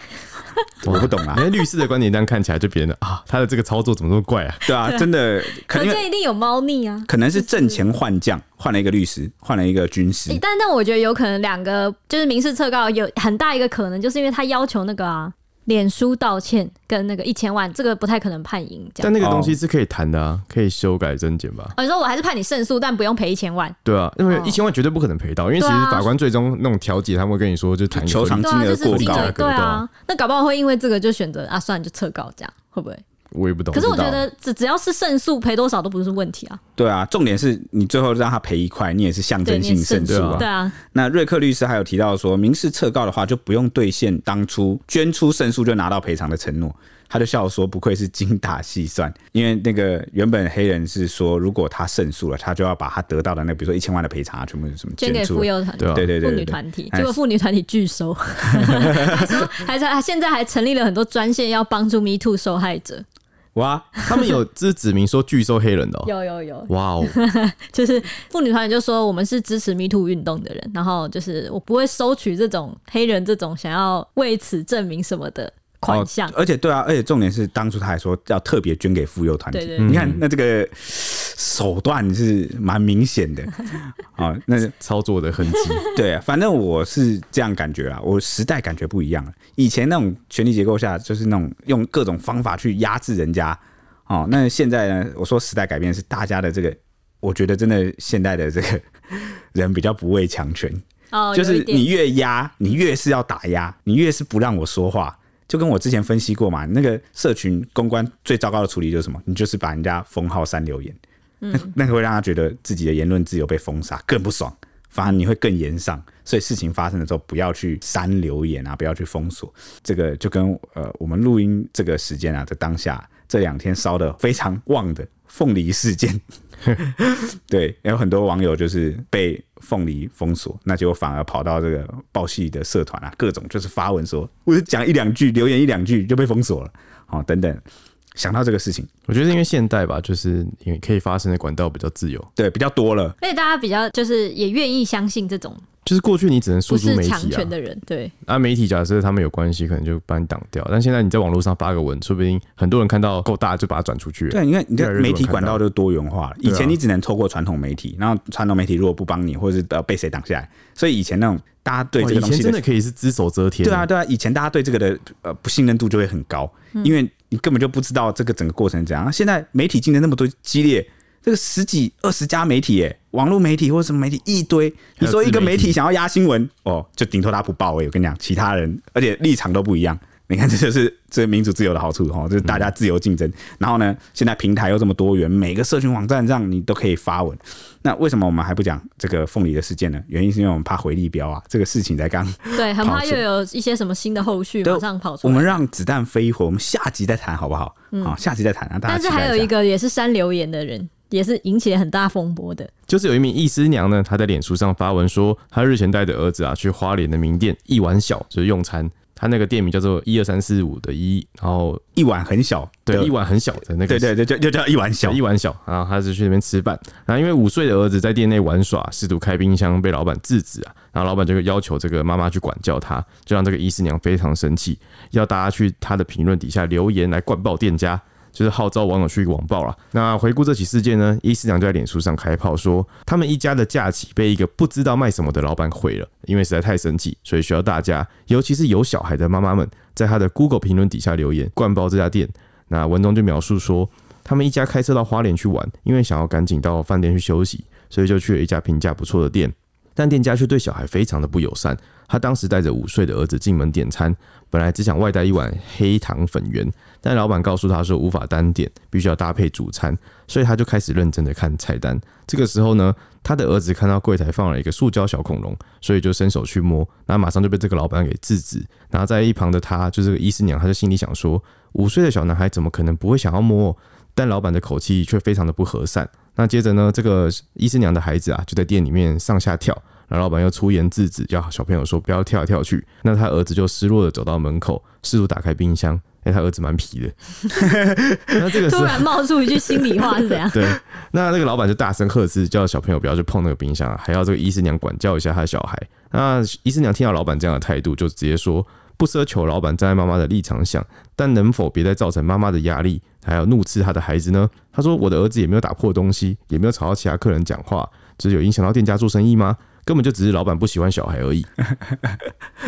(laughs) 我不懂啊因。为律师的观点这样看起来就别人的啊，他的这个操作怎么那么怪啊？对啊，真的可可能见一定有猫腻啊。可能是挣钱换将，换了一个律师，换了一个军师欸。但但我觉得有可能两个就是民事撤告有很大一个可能，就是因为他要求那个啊，脸书道歉跟那个一千万，这个不太可能判赢。这样，但那个东西是可以谈的啊，可以修改增减吧？哦，你说我还是判你胜诉，但不用赔一千万。对啊，因为哦一千万绝对不可能赔到，因为其实法官最终那种调解，他们会跟你说就谈一个求偿对啊，就是金额过高对对啊啊，那搞不好会因为这个就选择啊，算了就撤告，这样会不会？我也不懂。可是我觉得只只要是胜诉，赔多少都不是问题啊。对啊，重点是你最后让他赔一块，你也是象征性胜诉啊。对啊，那瑞克律师还有提到说，民事撤告的话就不用兑现当初捐出胜诉就拿到赔偿的承诺。他就笑说：“不愧是精打细算，因为那个原本黑人是说，如果他胜诉了，他就要把他得到的那个，比如说一千万的赔偿啊，全部什么捐给。妇幼团体对啊对对对妇女团体，哎结果妇女团体拒收，(laughs) 还说还在现在还成立了很多专线要帮助 Me Too 受害者。哇，(laughs) 他们有就是指明说拒收黑人的、哦，有有有，哇哦，(laughs) 就是妇女团体就说我们是支持 Me Too 运动的人，然后就是我不会收取这种黑人这种想要为此证明什么的款项。哦而且对啊，而且重点是当初他还说要特别捐给妇幼团体。对对对你看那这个手段是蛮明显的啊、(laughs) 哦。那 (laughs) 操作的痕迹，对啊，反正我是这样感觉啊，我时代感觉不一样了。以前那种权力结构下，就是那种用各种方法去压制人家哦。那现在呢，我说时代改变是大家的这个，我觉得真的现代的这个 (laughs) 人比较不畏强权，哦，就是你越压，你越是要打压，你越是不让我说话。就跟我之前分析过嘛，那个社群公关最糟糕的处理就是什么？你就是把人家封号删留言，嗯那 (laughs) 那个会让他觉得自己的言论自由被封杀，更不爽。反而你会更严上，所以事情发生的时候不要去删留言啊，不要去封锁。这个就跟呃我们录音这个时间啊，在当下这两天烧的非常旺的凤梨事件，(laughs) 对，有很多网友就是被凤梨封锁，那就反而跑到这个报系的社团啊，各种就是发文说，我就讲一两句，留言一两句就被封锁了，好、等等。想到这个事情，我觉得因为现代吧，就是因为可以发生的管道比较自由，对，比较多了。而且大家比较就是也愿意相信这种就是过去你只能诉不是诸媒体啊强权，的人，对，啊，媒体假设他们有关系，可能就把你挡掉。但现在你在网络上发个文，说不定很多人看到够大就把它转出去了。对，你看你的媒体管道就多元化了。以前你只能透过传统媒体，然后传统媒体如果不帮你，或者是呃被谁挡下来，所以以前那种大家对这个东西前真的可以是只手遮天。对啊，，对啊，以前大家对这个的呃不信任度就会很高，因为你根本就不知道这个整个过程怎样。现在媒体竞争那么多激烈，这个十几二十家媒体，哎，网络媒体或者什么媒体一堆，你说一个媒体想要压新闻，哦，就顶多他不报。我跟你讲，其他人而且立场都不一样。你看，这就是这个民主自由的好处哈，就是大家自由竞争。然后呢，现在平台又这么多元，每个社群网站上你都可以发文。那为什么我们还不讲这个凤梨的事件呢？原因是因为我们怕回力标啊，这个事情才刚。对，很怕又有一些什么新的后续对马上跑出来。我们让子弹飞一会儿，我们下集再谈好不好？好，下集再谈啊。大家但是还有一个也是删留言的人，也是引起了很大风波的。就是有一名医师娘呢，她在脸书上发文说，她日前带着儿子啊去花莲的名店一碗小，就是用餐。他那个店名叫做一二三四五的一，然后一碗很小，对一碗很小的那个，对对对，就就叫一碗小小，一碗小。然后他是去那边吃饭，然后因为五岁的儿子在店内玩耍，试图开冰箱，被老板制止啊。然后老板就要求这个妈妈去管教他，就让这个医师娘非常生气，要大家去他的评论底下留言来灌爆店家。就是号召网友去网暴了。那回顾这起事件呢，医师娘就在脸书上开炮说，他们一家的假期被一个不知道卖什么的老板毁了，因为实在太生气，所以需要大家，尤其是有小孩的妈妈们，在他的 Google 评论底下留言灌爆这家店。那文中就描述说，他们一家开车到花莲去玩，因为想要赶紧到饭店去休息，所以就去了一家评价不错的店，但店家却对小孩非常的不友善。他当时带着五岁的儿子进门点餐，本来只想外带一碗黑糖粉圆，但老板告诉他说无法单点，必须要搭配主餐，所以他就开始认真的看菜单。这个时候呢，他的儿子看到柜台放了一个塑胶小恐龙，所以就伸手去摸，那马上就被这个老板给制止。然后在一旁的他，就是这个医师娘，他就心里想说，五岁的小男孩怎么可能不会想要摸？但老板的口气却非常的不和善。那接着呢，这个医师娘的孩子啊，就在店里面上下跳。然后老板又出言制止，叫小朋友说不要跳来跳去。那他儿子就失落的走到门口，试图打开冰箱。哎，他儿子蛮皮的。(laughs) 那这个突然冒出一句心里话是怎样？对，那那个老板就大声呵斥，叫小朋友不要去碰那个冰箱，还要这个医师娘管教一下他的小孩。那医师娘听到老板这样的态度，就直接说不奢求老板站在妈妈的立场想，但能否别再造成妈妈的压力，还有怒斥他的孩子呢？他说：“我的儿子也没有打破东西，也没有吵到其他客人讲话，只是有影响到店家做生意吗？根本就只是老板不喜欢小孩而已。(laughs) ”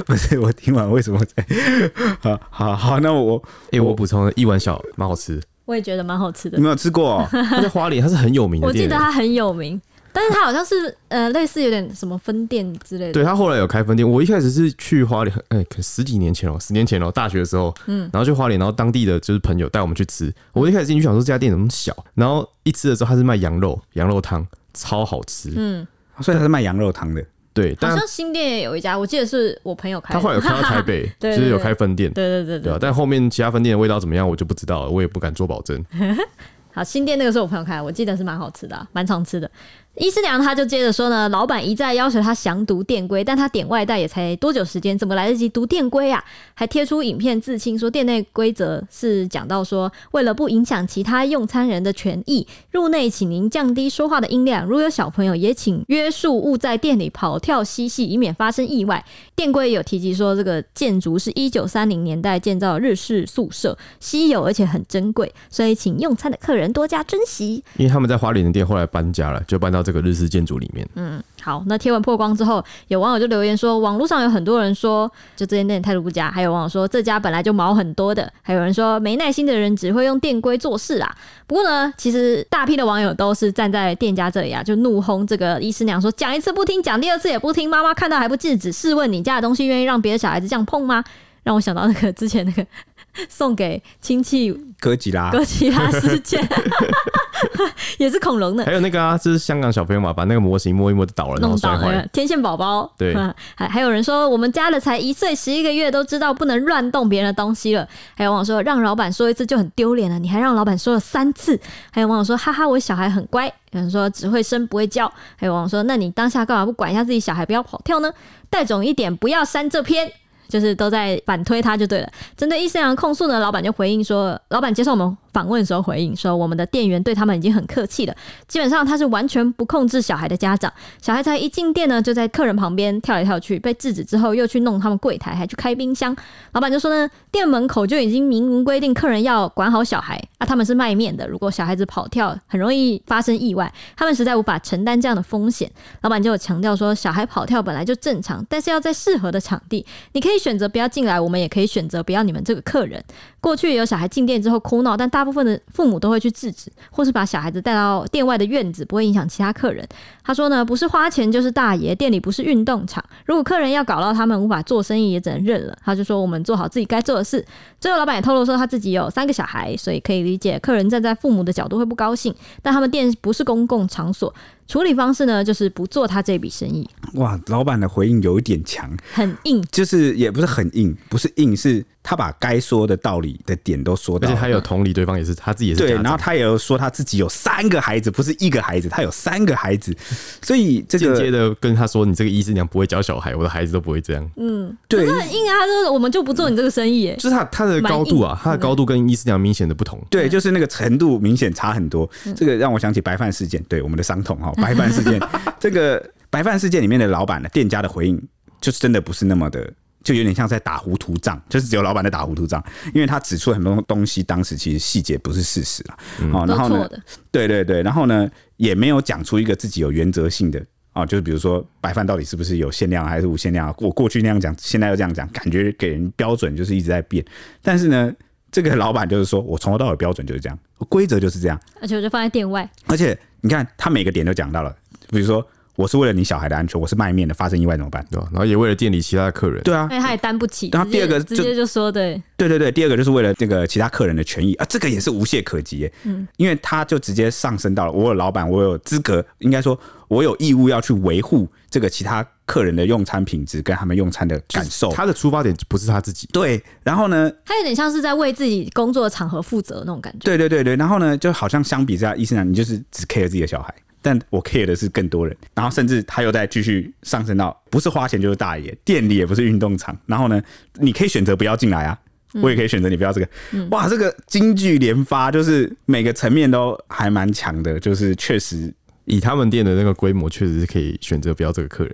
不是，我听完为什么在？(laughs) 好好好，那我哎，我补充了一碗小蛮好吃，我也觉得蛮好吃的。你没有吃过、哦？(laughs) 他在花莲，他是很有名的。我记得他很有名。但是他好像是呃，类似有点什么分店之类的。对，他后来有开分店。我一开始是去花莲，哎、欸，可十几年前哦，十年前哦，大学的时候，嗯，然后去花莲，然后当地的就是朋友带我们去吃。我一开始进去想说这家店怎么那么小，然后一吃的时候他是卖羊肉，羊肉汤超好吃，嗯，所以他是卖羊肉汤的。对，但好像新店也有一家，我记得是我朋友开的。他后来有开到台北，(laughs) 就是有开分店，对对对对。但后面其他分店的味道怎么样，我就不知道了，我也不敢做保证。(laughs) 好，新店那个是我朋友开的，我记得是蛮好吃的、啊，蛮常吃的。医师娘她就接着说呢，老板一再要求她详读店规，但她点外带也才多久时间，怎么来得及读店规啊？还贴出影片自清，说店内规则是讲到说，为了不影响其他用餐人的权益，入内请您降低说话的音量，如有小朋友也请约束勿在店里跑跳嬉戏，以免发生意外。店规有提及说，这个建筑是一九三零年代建造的日式宿舍，稀有而且很珍贵，所以请用餐的客人多加珍惜。因为他们在花莲的店后来搬家了，就搬到。这个日式建筑里面，嗯，好，那贴文破光之后，有网友就留言说，网络上有很多人说，就这间店态度不佳，还有网友说这家本来就毛很多的，还有人说没耐心的人只会用店规做事啊。不过呢，其实大批的网友都是站在店家这里啊，就怒轰这个医师娘说，讲一次不听，讲第二次也不听，妈妈看到还不制止，试问你家的东西愿意让别的小孩子这样碰吗？让我想到那个之前那个 (laughs) 送给亲戚哥吉拉哥吉拉事件。(laughs) 也是恐龙的，还有那个啊，这是香港小朋友嘛，把那个模型摸一摸就倒了，然后摔坏。天线宝宝，对，还还有人说我们家的才一岁十一个月，都知道不能乱动别人的东西了。还有网友说让老板说一次就很丢脸了，你还让老板说了三次。还有网友说哈哈，我小孩很乖。有人说只会生不会教。还有网友说那你当下干嘛不管一下自己小孩不要跑跳呢？带种一点，不要删这篇。就是都在反推他就对了。针对伊斯兰控诉呢，老板就回应说，老板接受吗访问的时候回应说，我们的店员对他们已经很客气了，基本上他是完全不控制小孩的家长。小孩才一进店呢，就在客人旁边跳来跳去，被制止之后又去弄他们柜台，还去开冰箱。老板就说呢，店门口就已经明文规定客人要管好小孩啊，他们是卖面的，如果小孩子跑跳，很容易发生意外，他们实在无法承担这样的风险。老板就有强调说，小孩跑跳本来就正常，但是要在适合的场地，你可以选择不要进来，我们也可以选择不要你们这个客人。过去有小孩进店之后哭闹，但大部分的父母都会去制止，或是把小孩子带到店外的院子，不会影响其他客人。他说呢，不是花钱就是大爷，店里不是运动场。如果客人要搞到他们无法做生意，也只能认了。他就说我们做好自己该做的事。最后老板也透露说他自己有三个小孩，所以可以理解客人站在父母的角度会不高兴。但他们店不是公共场所。处理方式呢，就是不做他这笔生意。哇，老板的回应有一点强，很硬，就是也不是很硬，不是硬，是他把该说的道理的点都说到，而且他有同理对方也是他自己也是对，然后他也有说他自己有三个孩子，不是一个孩子，他有三个孩子，所以这个间接的跟他说，你这个医师娘不会教小孩，我的孩子都不会这样。嗯，对，很硬啊，他说我们就不做你这个生意，就是他他的高度啊，他的高度跟医师娘明显的不同，对，就是那个程度明显差很多。这个让我想起白饭事件，对我们的伤痛 (laughs) 哈，白饭事件。这个白饭事件里面的老板呢店家的回应，就是真的不是那么的，就有点像在打糊涂账，就是只有老板在打糊涂账，因为他指出很多东西，当时其实细节不是事实啊，哦、嗯，然后呢，对对对，然后呢，也没有讲出一个自己有原则性的啊，就是比如说白饭到底是不是有限量还是无限量，我过去那样讲，现在又这样讲，感觉给人标准就是一直在变，但是呢，这个老板就是说我从头到尾标准就是这样，规则就是这样，而且我就放在店外，而且你看他每个点都讲到了。比如说，我是为了你小孩的安全，我是卖面的，发生意外怎么办？对吧？然后也为了店里其他的客人，对啊，因为他也担不起。然后第二个直接就说对，对对对，第二个就是为了这个其他客人的权益啊，这个也是无懈可击。嗯，因为他就直接上升到了，我有老板，我有资格，应该说，我有义务要去维护这个其他客人的用餐品质跟他们用餐的感受。他的出发点不是他自己，对。然后呢，他有点像是在为自己工作的场合负责那种感觉。对对对对，然后呢，就好像相比之下，医生啊，你就是只 care 自己的小孩。但我 care 的是更多人，然后甚至他又在继续上升到不是花钱就是大爷，店里也不是运动场，然后呢，你可以选择不要进来啊，我也可以选择你不要这个，哇，这个京剧连发，就是每个层面都还蛮强的，就是确实以他们店的那个规模，确实是可以选择不要这个客人。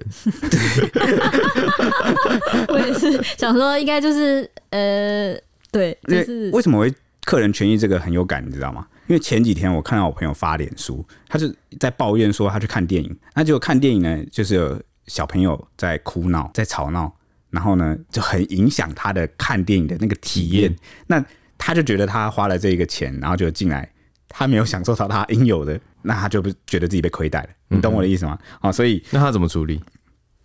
(laughs) 我也是想说，应该就是呃，对，就是为什么会客人权益这个很有感，你知道吗？因为前几天我看到我朋友发脸书，他是在抱怨说他去看电影，那就看电影呢，就是有小朋友在哭闹，在吵闹，然后呢就很影响他的看电影的那个体验。那他就觉得他花了这个钱，然后就进来，他没有享受到他应有的，那他就不觉得自己被亏待了。你懂我的意思吗？啊，所以那他怎么处理？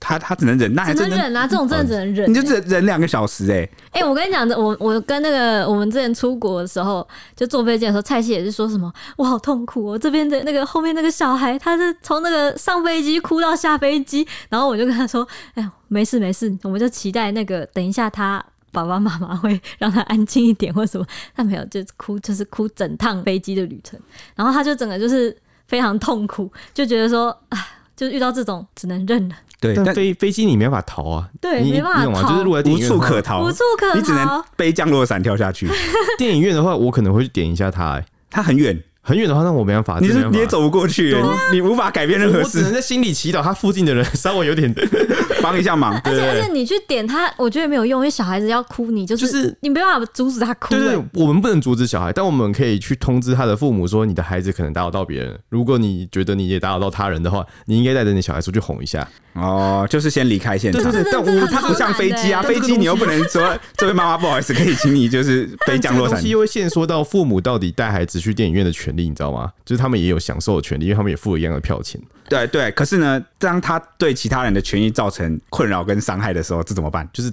他他只能忍，那还只能忍啊！这种真的只能忍，欸，你就忍忍两个小时哎，欸！哎，欸，我跟你讲，我我跟那个我们之前出国的时候，就坐飞机的时候，蔡西也是说什么，我好痛苦哦，喔，这边的那个后面那个小孩，他是从那个上飞机哭到下飞机，然后我就跟他说，哎呀，没事没事，我们就期待那个等一下他爸爸妈妈会 (laughs) 让他安静一点或什么，他没有，就是哭，就是哭整趟飞机的旅程，然后他就整个就是非常痛苦，就觉得说，哎，就遇到这种只能认了。对，但飞飞机你没办法逃啊，对，没办法逃，就是如果在无处可逃，无处可逃，你只能背降落伞跳下去。(laughs) 电影院的话，我可能会去点一下它，欸，它很远。很远的话，那我没办法。你是你也走不过去，你无法改变任何事。我只能在心里祈祷，他附近的人 (laughs) 稍微有点 (laughs) 帮一下忙。而且而且你去点他，我觉得没有用，因为小孩子要哭，你就是你没办法阻止他哭。对对，我们不能阻止小孩，但我们可以去通知他的父母说，你的孩子可能打扰到别人。如果你觉得你也打扰到他人的话，你应该带着你小孩出去哄一下。哦，就是先离开现场。对对，但我他不像飞机啊，飞机你又不能说 (laughs) 这位妈妈不好意思，可以请你就是飞降落伞。又会限缩到父母到底带孩子去电影院的权利，你知道吗？就是他们也有享受的权利，因为他们也付了一样的票钱。对对，可是呢，当他对其他人的权益造成困扰跟伤害的时候，这怎么办？就是。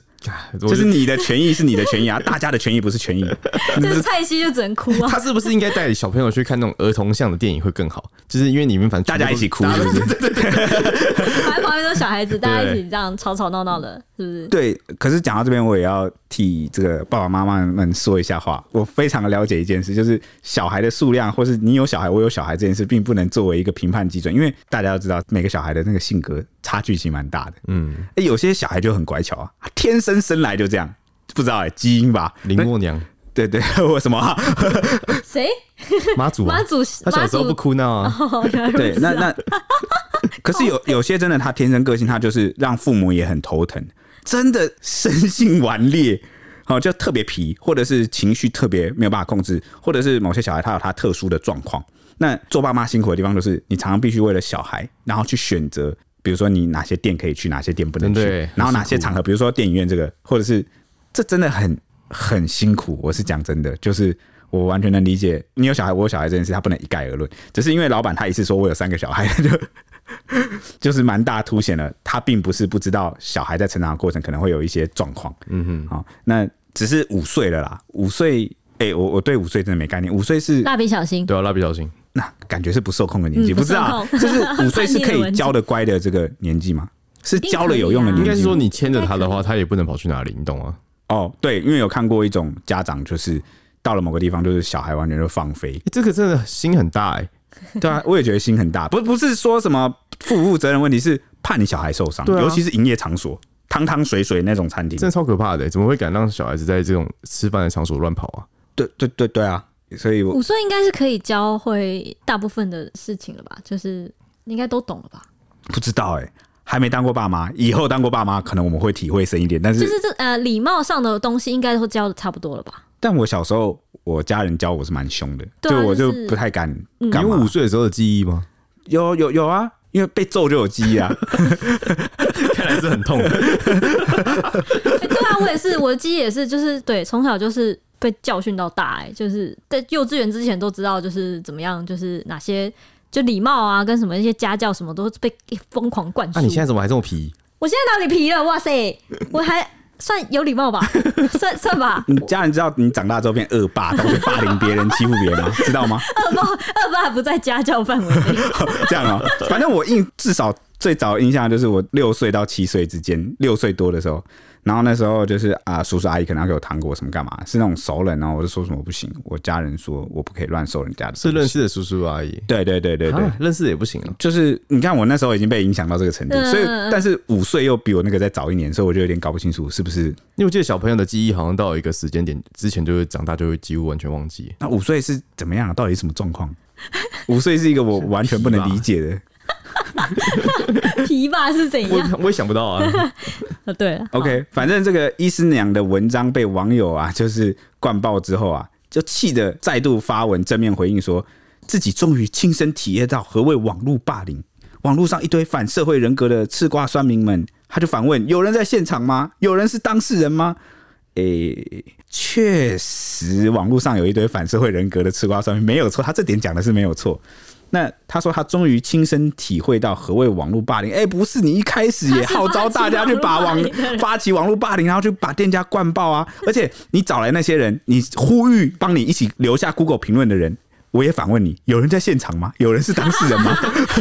就是你的权益是你的权益啊，(laughs) 大家的权益不是权益。(laughs) 就是蔡西就只能哭啊。他是不是应该带小朋友去看那种儿童向的电影会更好？就是因为里面反正大家一起哭，是不是？对对对。旁边都是小孩子，大家一起这样吵吵闹闹的，是不是？对。可是讲到这边，我也要替这个爸爸妈妈们说一下话。我非常的了解一件事，就是小孩的数量，或是你有小孩，我有小孩这件事，并不能作为一个评判基准，因为大家都知道每个小孩的那个性格差距其实蛮大的。嗯。哎，有些小孩就很乖巧啊，天生。生来就这样，不知道哎、欸，基因吧？林默娘，对对，为 (laughs) 什么、啊？(laughs) 谁？妈祖、啊？妈祖？他小时候不哭闹啊？哦、对，那那，(laughs) 可是有有些真的，他天生个性，他就是让父母也很头疼，真的生性顽劣，哦，就特别皮，或者是情绪特别没有办法控制，或者是某些小孩他有他特殊的状况。那做爸妈辛苦的地方就是，你常常必须为了小孩，然后去选择。比如说，你哪些店可以去，哪些店不能去，然后哪些场合，比如说电影院这个，或者是这真的很很辛苦。我是讲真的，就是我完全能理解你有小孩，我有小孩这件事，他不能一概而论。只是因为老板他一次说我有三个小孩，就 (laughs) 就是蛮大凸显了他并不是不知道小孩在成长的过程可能会有一些状况。嗯哼，好，那只是五岁了啦，五岁，哎，我我对五岁真的没概念，五岁是蜡笔小新，对啊，蜡笔小新。那感觉是不受控的年纪，嗯，不是啊？就是五岁 (laughs) 是可以教的乖的这个年纪吗？是教了有用的年纪？应该是说你牵着他的话，他也不能跑去哪里，你懂吗？哦，对，因为有看过一种家长，就是到了某个地方，就是小孩完全就放飞，欸，这个真的心很大哎，欸。(laughs) 对啊，我也觉得心很大，不不是说什么负不负责任问题，是怕你小孩受伤，啊，尤其是营业场所，汤汤水水那种餐厅，真的超可怕的，欸。怎么会敢让小孩子在这种吃饭的场所乱跑啊？对对对对啊！所以五岁应该是可以教会大部分的事情了吧？就是应该都懂了吧？不知道哎、欸，还没当过爸妈，以后当过爸妈，可能我们会体会深一点。但是就是这呃礼貌上的东西，应该都教的差不多了吧？但我小时候，我家人教我是蛮凶的，对啊、就我就不太敢。你有五岁的时候的记忆吗？有有有啊，因为被揍就有记忆啊。(laughs) 看来是很痛的。(laughs) 对啊，我也是，我的记忆也是，就是对，从小就是。被教训到大哎、欸，就是在幼稚园之前都知道，就是怎么样，就是哪些就礼貌啊，跟什么一些家教什么都被疯狂灌输。那、啊、你现在怎么还这么皮？我现在哪里皮了？哇塞，我还算有礼貌吧？(laughs) 算算吧。你家人知道你长大之后变恶霸，都会霸凌别人、欺负别人吗？知道吗？(laughs) 恶霸恶霸不在家教范围内。这样啊、喔，反正我印至少最早印象就是我六岁到七岁之间，六岁多的时候。然后那时候就是啊，叔叔阿姨可能要给我糖果什么干嘛，是那种熟人，然后我就说什么不行，我家人说我不可以乱收人家的。是认识的叔叔阿姨？对对对对对，认识的也不行啊。就是你看我那时候已经被影响到这个程度，所以但是五岁又比我那个再早一年，所以我就有点搞不清楚是不是。因为我记得小朋友的记忆好像到一个时间点之前就会长大，就会几乎完全忘记。那五岁是怎么样？到底什么状况？五岁是一个我 (laughs) 完全不能理解的。(laughs) 琵琶是怎样？我我也想不到啊。(laughs) 啊，对了，OK，反正这个伊师娘的文章被网友啊，就是灌爆之后啊，就气得再度发文正面回应说，说自己终于亲身体验到何谓网络霸凌。网络上一堆反社会人格的吃瓜酸民们，他就反问：有人在现场吗？有人是当事人吗？诶、欸，确实，网络上有一堆反社会人格的吃瓜酸民，没有错，他这点讲的是没有错。那他说他终于亲身体会到何谓网络霸凌。哎、欸，不是你一开始也号召大家去把网发起网络霸凌，然后去把店家灌爆啊！而且你找来那些人，你呼吁帮你一起留下 Google 评论的人，我也反问你：有人在现场吗？有人是当事人吗？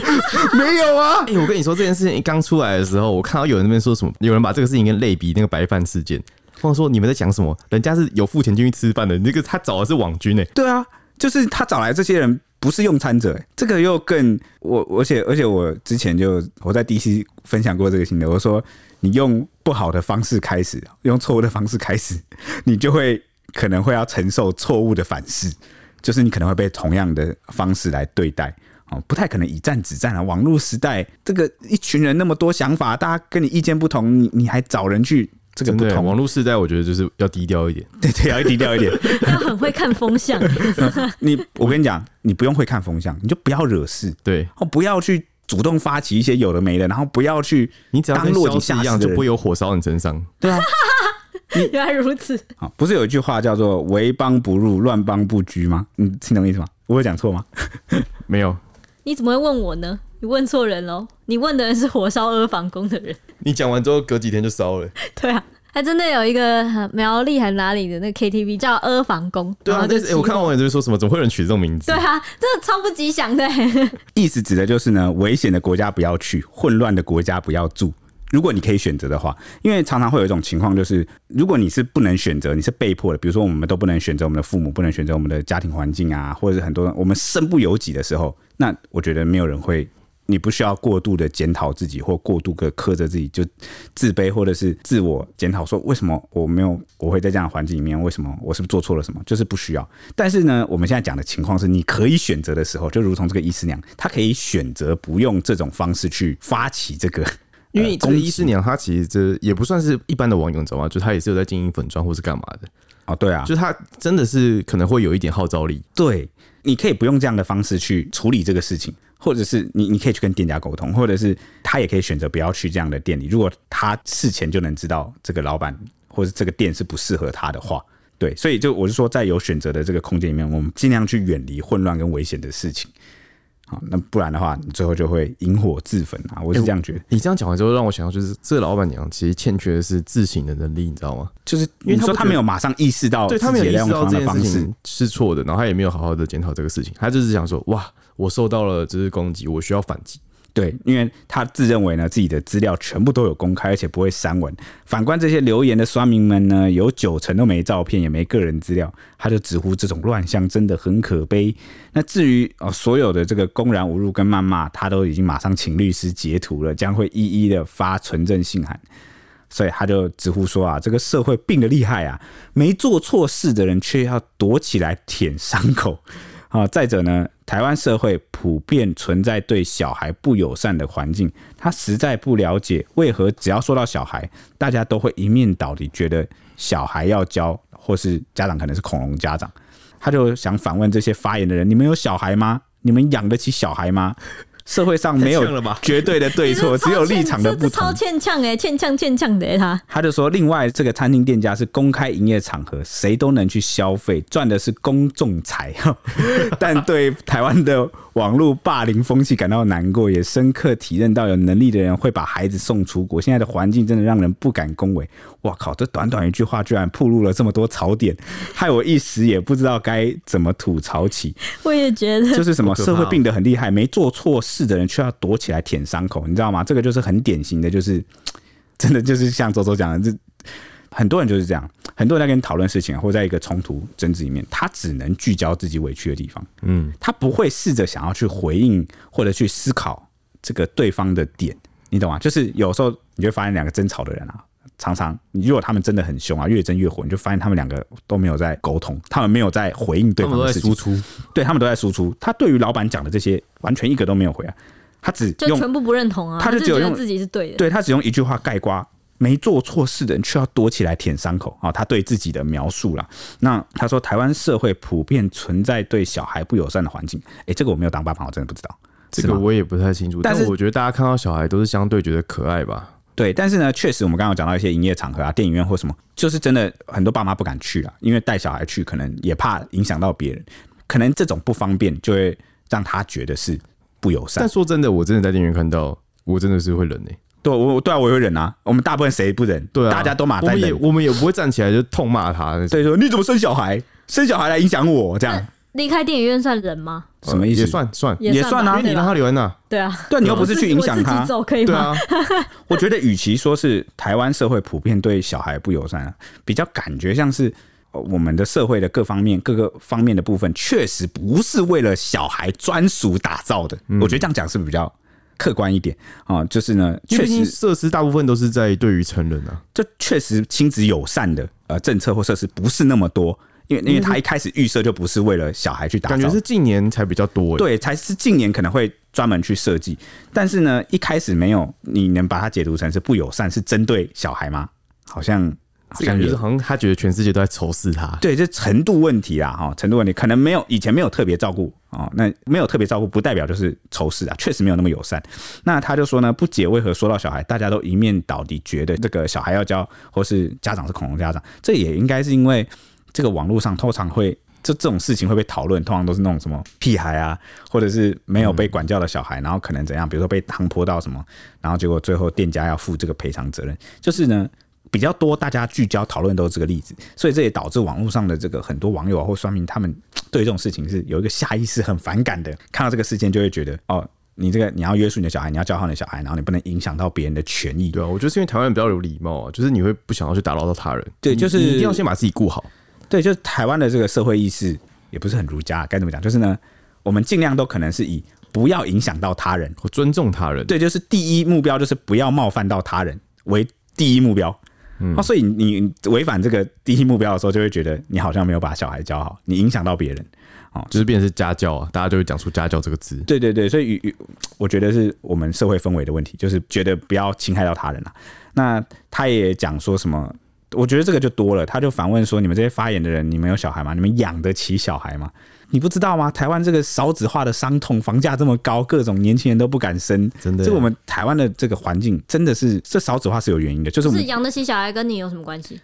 (laughs) 没有啊！哎、欸，我跟你说，这件事情一刚出来的时候，我看到有人那边说什么，有人把这个事情跟类比那个白饭事件，或者说你们在讲什么？人家是有付钱进去吃饭的，那个他找的是网军哎、欸。对啊，就是他找来这些人。不是用餐者、这个又更我，而且而且我之前就我在 DC 分享过这个心得，我说你用不好的方式开始，用错误的方式开始，(laughs) 你就会可能会要承受错误的反噬，就是你可能会被同样的方式来对待，哦，不太可能以战止战啊。网络时代，这个一群人那么多想法，大家跟你意见不同，你你还找人去。这个不同，网络时代，我觉得就是要低调一点。(laughs) 对对，要低调一点。(laughs) 他很会看风向。(laughs) 你，我跟你讲，你不用会看风向，你就不要惹事。对，哦，不要去主动发起一些有的没的，然后不要去，你只要跟落井下石一样，就不会有火烧你身上。对啊，原来如此。啊，不是有一句话叫做“为邦不入，乱邦不居”吗？你听懂意思吗？我有讲错吗？没有。你怎么会问我呢？你问错人喽！你问的人是火烧阿房宫的人。你讲完之后，隔几天就烧了。(laughs) 对啊，还真的有一个苗栗还哪里的那个 KTV 叫阿房宫。对啊，但是、欸、我看网友就是说什么，怎么会有人取这种名字？对啊，这超不吉祥的。(laughs) 意思指的就是呢，危险的国家不要去，混乱的国家不要住。如果你可以选择的话，因为常常会有一种情况，就是如果你是不能选择，你是被迫的，比如说我们都不能选择我们的父母，不能选择我们的家庭环境啊，或者是很多人我们身不由己的时候，那我觉得没有人会，你不需要过度的检讨自己，或过度的苛责自己，就自卑或者是自我检讨，说为什么我没有，我会在这样的环境里面，为什么我是不是做错了什么？就是不需要。但是呢，我们现在讲的情况是，你可以选择的时候，就如同这个医师娘，她 (laughs) 可以选择不用这种方式去发起这个。因为这个医师娘，她其实这也不算是一般的网友，你知道吗？就她也是有在经营粉专或是干嘛的哦。对啊，就她真的是可能会有一点号召力。对，你可以不用这样的方式去处理这个事情，或者是你你可以去跟店家沟通，或者是他也可以选择不要去这样的店里。如果他事前就能知道这个老板或者这个店是不适合他的话，对，所以就我是说，在有选择的这个空间里面，我们尽量去远离混乱跟危险的事情。好，那不然的话，你最后就会引火自焚啊！我是这样觉得。欸、你这样讲完之后，让我想到，就是这个老板娘其实欠缺的是自省的能力，你知道吗？就是因为他说他没有马上意识到，对他没有意识到这件事情是错的，然后他也没有好好的检讨这个事情，他就是想说，哇，我受到了这是攻击，我需要反击。对，因为他自认为呢，自己的资料全部都有公开，而且不会删文。反观这些留言的酸民们呢，有九成都没照片，也没个人资料，他就直呼这种乱象真的很可悲。那至于哦，所有的这个公然侮辱跟谩骂，他都已经马上请律师截图了，将会一一的发存证信函。所以他就直呼说啊，这个社会病得厉害啊，没做错事的人却要躲起来舔伤口。啊，再者呢，台湾社会普遍存在对小孩不友善的环境，他实在不了解为何只要说到小孩，大家都会一面倒地觉得小孩要教，或是家长可能是恐龙家长，他就想反问这些发言的人：你们有小孩吗？你们养得起小孩吗？社会上没有绝对的对错，只有立场的不同。超欠呛哎，欠呛欠呛的他。他就说，另外这个餐厅店家是公开营业场合，谁都能去消费，赚的是公众财。(laughs) 但对台湾的网络霸凌风气感到难过，也深刻体认到有能力的人会把孩子送出国。现在的环境真的让人不敢恭维。哇靠！这短短一句话，居然暴露了这么多槽点，害我一时也不知道该怎么吐槽起。我也觉得，就是什么社会病得很厉害，没做错事的人却要躲起来舔伤口，你知道吗？这个就是很典型的，就是 (tsk) 真的就是像周周讲的，这很多人就是这样，很多人在跟你讨论事情，或在一个冲突争执里面，他只能聚焦自己委屈的地方，嗯，他不会试着想要去回应或者去思考这个对方的点，你懂吗？就是有时候你就会发现两个争吵的人啊。常常，你如果他们真的很凶啊，越争越火，你就发现他们两个都没有在沟通，他们没有在回应对方的事情，输出，对他们都在输出。他对于老板讲的这些，完全一个都没有回啊。他只用就全部不认同啊，他就只有用自己是对的。对他只用一句话盖瓜没做错事的人，却要躲起来舔伤口啊！他对自己的描述啦。那他说，台湾社会普遍存在对小孩不友善的环境。哎，这个我没有当爸爸，我真的不知道。这个我也不太清楚。但是我觉得大家看到小孩都是相对觉得可爱吧？对，但是呢，确实我们刚刚讲到一些营业场合啊，电影院或什么，就是真的很多爸妈不敢去啊，因为带小孩去可能也怕影响到别人，可能这种不方便就会让他觉得是不友善。但说真的，我真的在电影院看到，我真的是会忍呢、欸。对，我对啊，我会忍啊。我们大部分谁不忍？对啊，大家都马在忍。我们也我们也不会站起来就痛骂他。所以说，你怎么生小孩？生小孩来影响我这样？离开电影院算人吗？什么意思？也算算也算啊，因为你让他留在那。对啊，对，你又不是去影响他，走可以吗？对啊，(laughs) 我觉得与其说是台湾社会普遍对小孩不友善，比较感觉像是我们的社会的各方面各个方面的部分，确实不是为了小孩专属打造的。我觉得这样讲是不是比较？客观一点啊，就是呢，确实设施大部分都是在对于成人啊，这确实亲子友善的呃政策或设施不是那么多，因为因为他一开始预设就不是为了小孩去打造，感觉是近年才比较多，对，才是近年可能会专门去设计，但是呢，一开始没有，你能把它解读成是不友善，是针对小孩吗？好像。感觉好像他觉得全世界都在仇视他，对，这程度问题啦，哈，程度问题，可能没有以前没有特别照顾啊，那没有特别照顾不代表就是仇视啊，确实没有那么友善。那他就说呢，不解为何说到小孩，大家都一面倒地觉得这个小孩要教，或是家长是恐龙家长，这也应该是因为这个网络上通常会这这种事情会被讨论，通常都是那种什么屁孩啊，或者是没有被管教的小孩，然后可能怎样，比如说被汤泼到什么，然后结果最后店家要负这个赔偿责任，就是呢。比较多，大家聚焦讨论都是这个例子，所以这也导致网络上的这个很多网友啊或酸民，他们对这种事情是有一个下意识很反感的。看到这个事件，就会觉得哦，你这个你要约束你的小孩，你要教好你的小孩，然后你不能影响到别人的权益。对啊，我觉得是因为台湾人比较有礼貌啊，就是你会不想要去打扰到他人。对，就是一定要先把自己顾好。对，就是台湾的这个社会意识也不是很儒家，该怎么讲？就是呢，我们尽量都可能是以不要影响到他人或尊重他人。对，就是第一目标就是不要冒犯到他人为第一目标。嗯，所以你违反这个第一目标的时候，就会觉得你好像没有把小孩教好，你影响到别人，哦，就是变成是家教啊，大家就会讲出家教这个字。对对对，所以我觉得是我们社会氛围的问题，就是觉得不要侵害到他人了。那他也讲说什么？我觉得这个就多了，他就反问说：你们这些发言的人，你们有小孩吗？你们养得起小孩吗？你不知道吗？台湾这个少子化的伤痛，房价这么高，各种年轻人都不敢生。真的，这我们台湾的这个环境，真的是这少子化是有原因的。就是我们养得起小孩跟你有什么关系？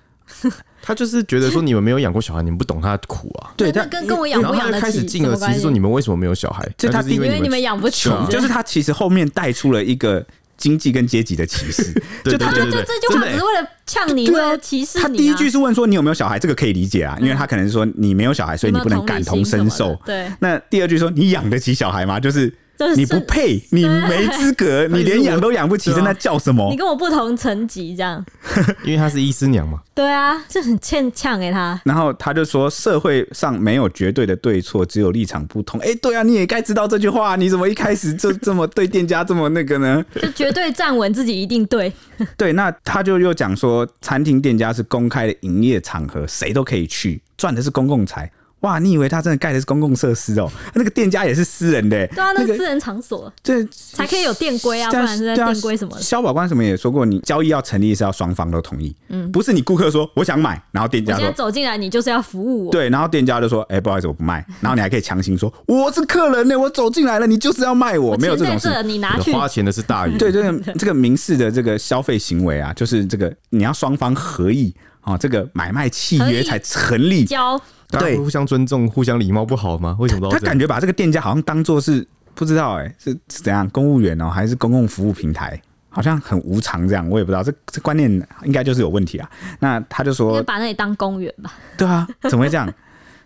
他就是觉得说你们没有养过小孩，你们不懂他的苦啊。对，他跟跟我养不养得起？开始进而其实说你们为什么没有小孩？就他因为你们养不起，就是他其实后面带出了一个。经济跟阶级的歧视，(laughs) 就他就就这句话只是为了呛你，为了歧视你。他第一句是问说你有没有小孩，这个可以理解啊，因为他可能是说你没有小孩，所以你不能感同身受。对，那第二句说你养得起小孩吗？就是。你不配，你没资格，(laughs) 你连养都养不起，在那叫什么？你跟我不同层级，这样。(laughs) 因为她是医师娘嘛。对啊，就很欠呛给她。然后他就说：“社会上没有绝对的对错，只有立场不同。”哎，对啊，你也该知道这句话。你怎么一开始就这么对店家这么那个呢？(laughs) 就绝对站稳自己一定对。对，那他就又讲说，餐厅店家是公开的营业场合，谁都可以去，赚的是公共财。哇，你以为他真的盖的是公共设施哦？那个店家也是私人的，欸，对啊，那个私人场所，这才可以有店规啊，不然是在店规什么的。消保官什么也说过，你交易要成立是要双方都同意，嗯，不是你顾客说我想买，然后店家说，我现在走进来，你就是要服务我，对，然后店家就说，哎，欸，不好意思，我不卖，然后你还可以强行说我是客人呢，我走进来了，你就是要卖我，没有这种事，你拿去花钱的是大鱼，对，这个这个民事的这个消费行为啊，就是这个你要双方合意啊，这个买卖契约才成立。交。对，互相尊重、互相礼貌不好吗？为什么？他感觉把这个店家好像当做是不知道哎、欸，是是怎样公务员哦、喔，还是公共服务平台？好像很无偿这样，我也不知道。这这观念应该就是有问题啊。那他就说，把那里当公园吧。对啊，怎么会这样？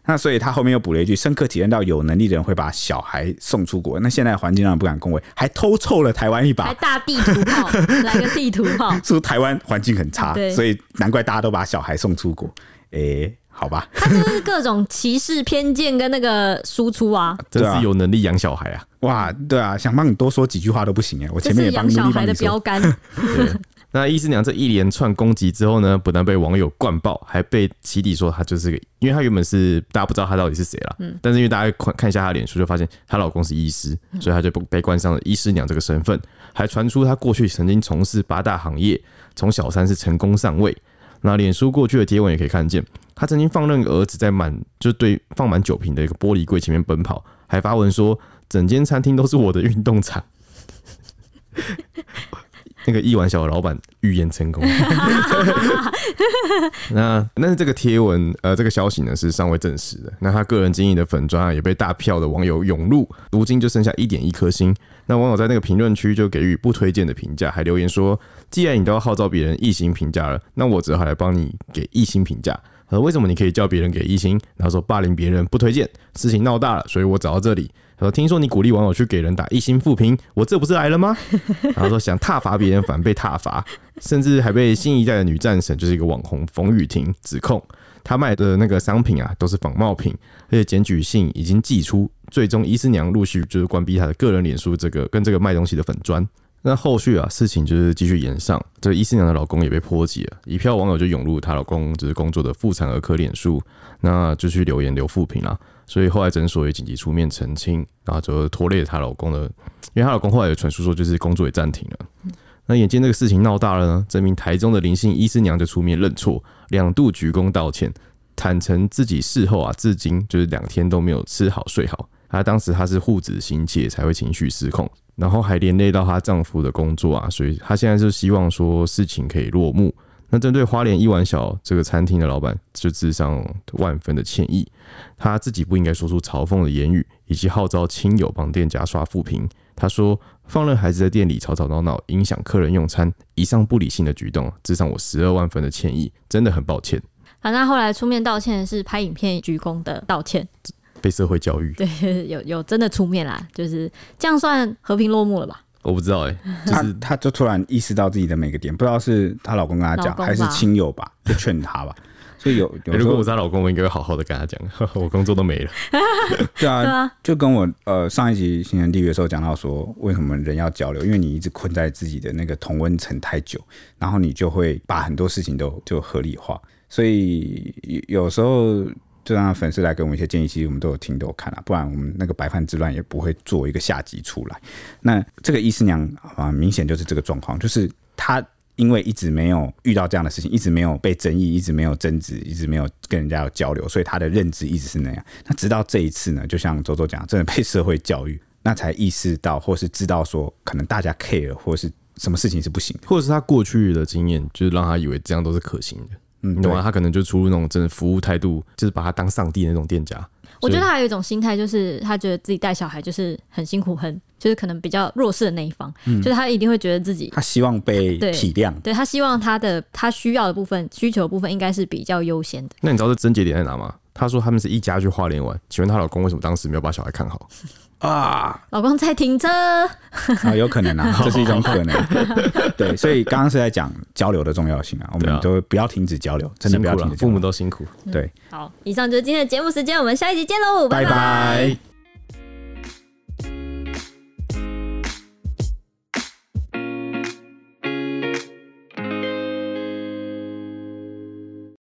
那所以他后面又补了一句：深刻体验到有能力的人会把小孩送出国。那现在环境让人不敢恭维，还偷臭了台湾一把，还大地图炮，来个地图炮，(laughs) 说台湾环境很差，所以难怪大家都把小孩送出国。哎、欸。好吧，他就是各种歧视、偏见跟那个输出啊，真是有能力养小孩啊！哇，对啊，想帮你多说几句话都不行哎，我前面也帮养小孩的标杆。那医师娘这一连串攻击之后呢，不但被网友灌爆，还被起底说她就是个，因为她原本是大家不知道她到底是谁啦，嗯，但是因为大家看看一下她脸书，就发现她老公是医师，所以她就被冠上了医师娘这个身份，还传出她过去曾经从事八大行业，从小三是成功上位。那脸书过去的贴文也可以看见，她曾经放任儿子在满就对放满酒瓶的一个玻璃柜前面奔跑，还发文说整间餐厅都是我的运动场。那个一碗小的老板预言成功 (laughs) 那但是这个贴文呃，这个消息呢是尚未证实的。那他个人经营的粉专啊，也被大票的网友涌入，如今就剩下一点一颗星。那网友在那个评论区就给予不推荐的评价，还留言说：“既然你都要号召别人一星评价了，那我只好来帮你给一星评价。”呃，为什么你可以叫别人给一星，然后说霸凌别人不推荐，事情闹大了，所以我找到这里。说听说你鼓励网友去给人打一星负评，我这不是来了吗？(laughs) 然后说想挞伐别人，反被挞伐，甚至还被新一代的女战神，就是一个网红冯雨婷指控，她卖的那个商品啊都是仿冒品，而且检举信已经寄出，最终医师娘陆续就是关闭她的个人脸书这个跟这个卖东西的粉专。那后续啊事情就是继续延上，这个医师娘的老公也被波及了，一票网友就涌入她老公就是工作的妇产儿科脸书，那就去留言留负评啦。所以后来诊所也紧急出面澄清，然后就拖累了她老公的，因为她老公后来有传出说就是工作也暂停了。那眼见这个事情闹大了呢，这名台中的林姓医师娘就出面认错，两度鞠躬道歉，坦诚自己事后啊至今就是两天都没有吃好睡好。她当时她是护子心切才会情绪失控，然后还连累到她丈夫的工作啊，所以她现在就希望说事情可以落幕。那针对花莲一碗小这个餐厅的老板，就致上万分的歉意。他自己不应该说出嘲讽的言语，以及号召亲友帮店家刷负评。他说：“放任孩子在店里吵吵闹闹，影响客人用餐，以上不理性的举动，致上我十二万分的歉意，真的很抱歉。”好，那后来出面道歉是拍影片鞠躬的道歉，被社会教育。对，有有真的出面啦，就是这样算和平落幕了吧？我不知道哎、欸，(laughs) 就是他，他就突然意识到自己的每个点，不知道是她老公跟她讲，还是亲友吧，就劝她吧。(laughs) 所以有，有如果我是她老公，我应该会好好的跟她讲，(laughs) 我工作都没了。对啊，就跟我呃上一集新人地狱的时候讲到说，为什么人要交流？因为你一直困在自己的那个同温层太久，然后你就会把很多事情都就合理化。所以有时候。就让粉丝来给我们一些建议，其实我们都有听都有看了，不然我们那个白饭之乱也不会做一个下集出来。那这个医师娘啊，明显就是这个状况，就是她因为一直没有遇到这样的事情，一直没有被争议，一直没有争执，一直没有跟人家有交流，所以她的认知一直是那样。那直到这一次呢，就像周周讲，真的被社会教育，那才意识到或是知道说，可能大家 care 或是什么事情是不行，或者是他过去的经验，就是让他以为这样都是可行的。嗯，懂吗？他可能就出入那种真的服务态度，就是把他当上帝的那种店家。我觉得他还有一种心态，就是他觉得自己带小孩就是很辛苦，很就是可能比较弱势的那一方，嗯，就是他一定会觉得自己他希望被体谅，对，他希望他的他需要的部分需求的部分应该是比较优先的。那你知道这症结点在哪吗？他说他们是一家去花莲玩，请问她老公为什么当时没有把小孩看好？啊，老公在停车啊，有可能啊，(laughs) 这是一种可能。对，所以刚刚是在讲交流的重要性啊，我们都不要停止交流，真的不要停止，父母都辛苦。对，好，以上就是今天的节目时间，我们下一集见喽，拜拜。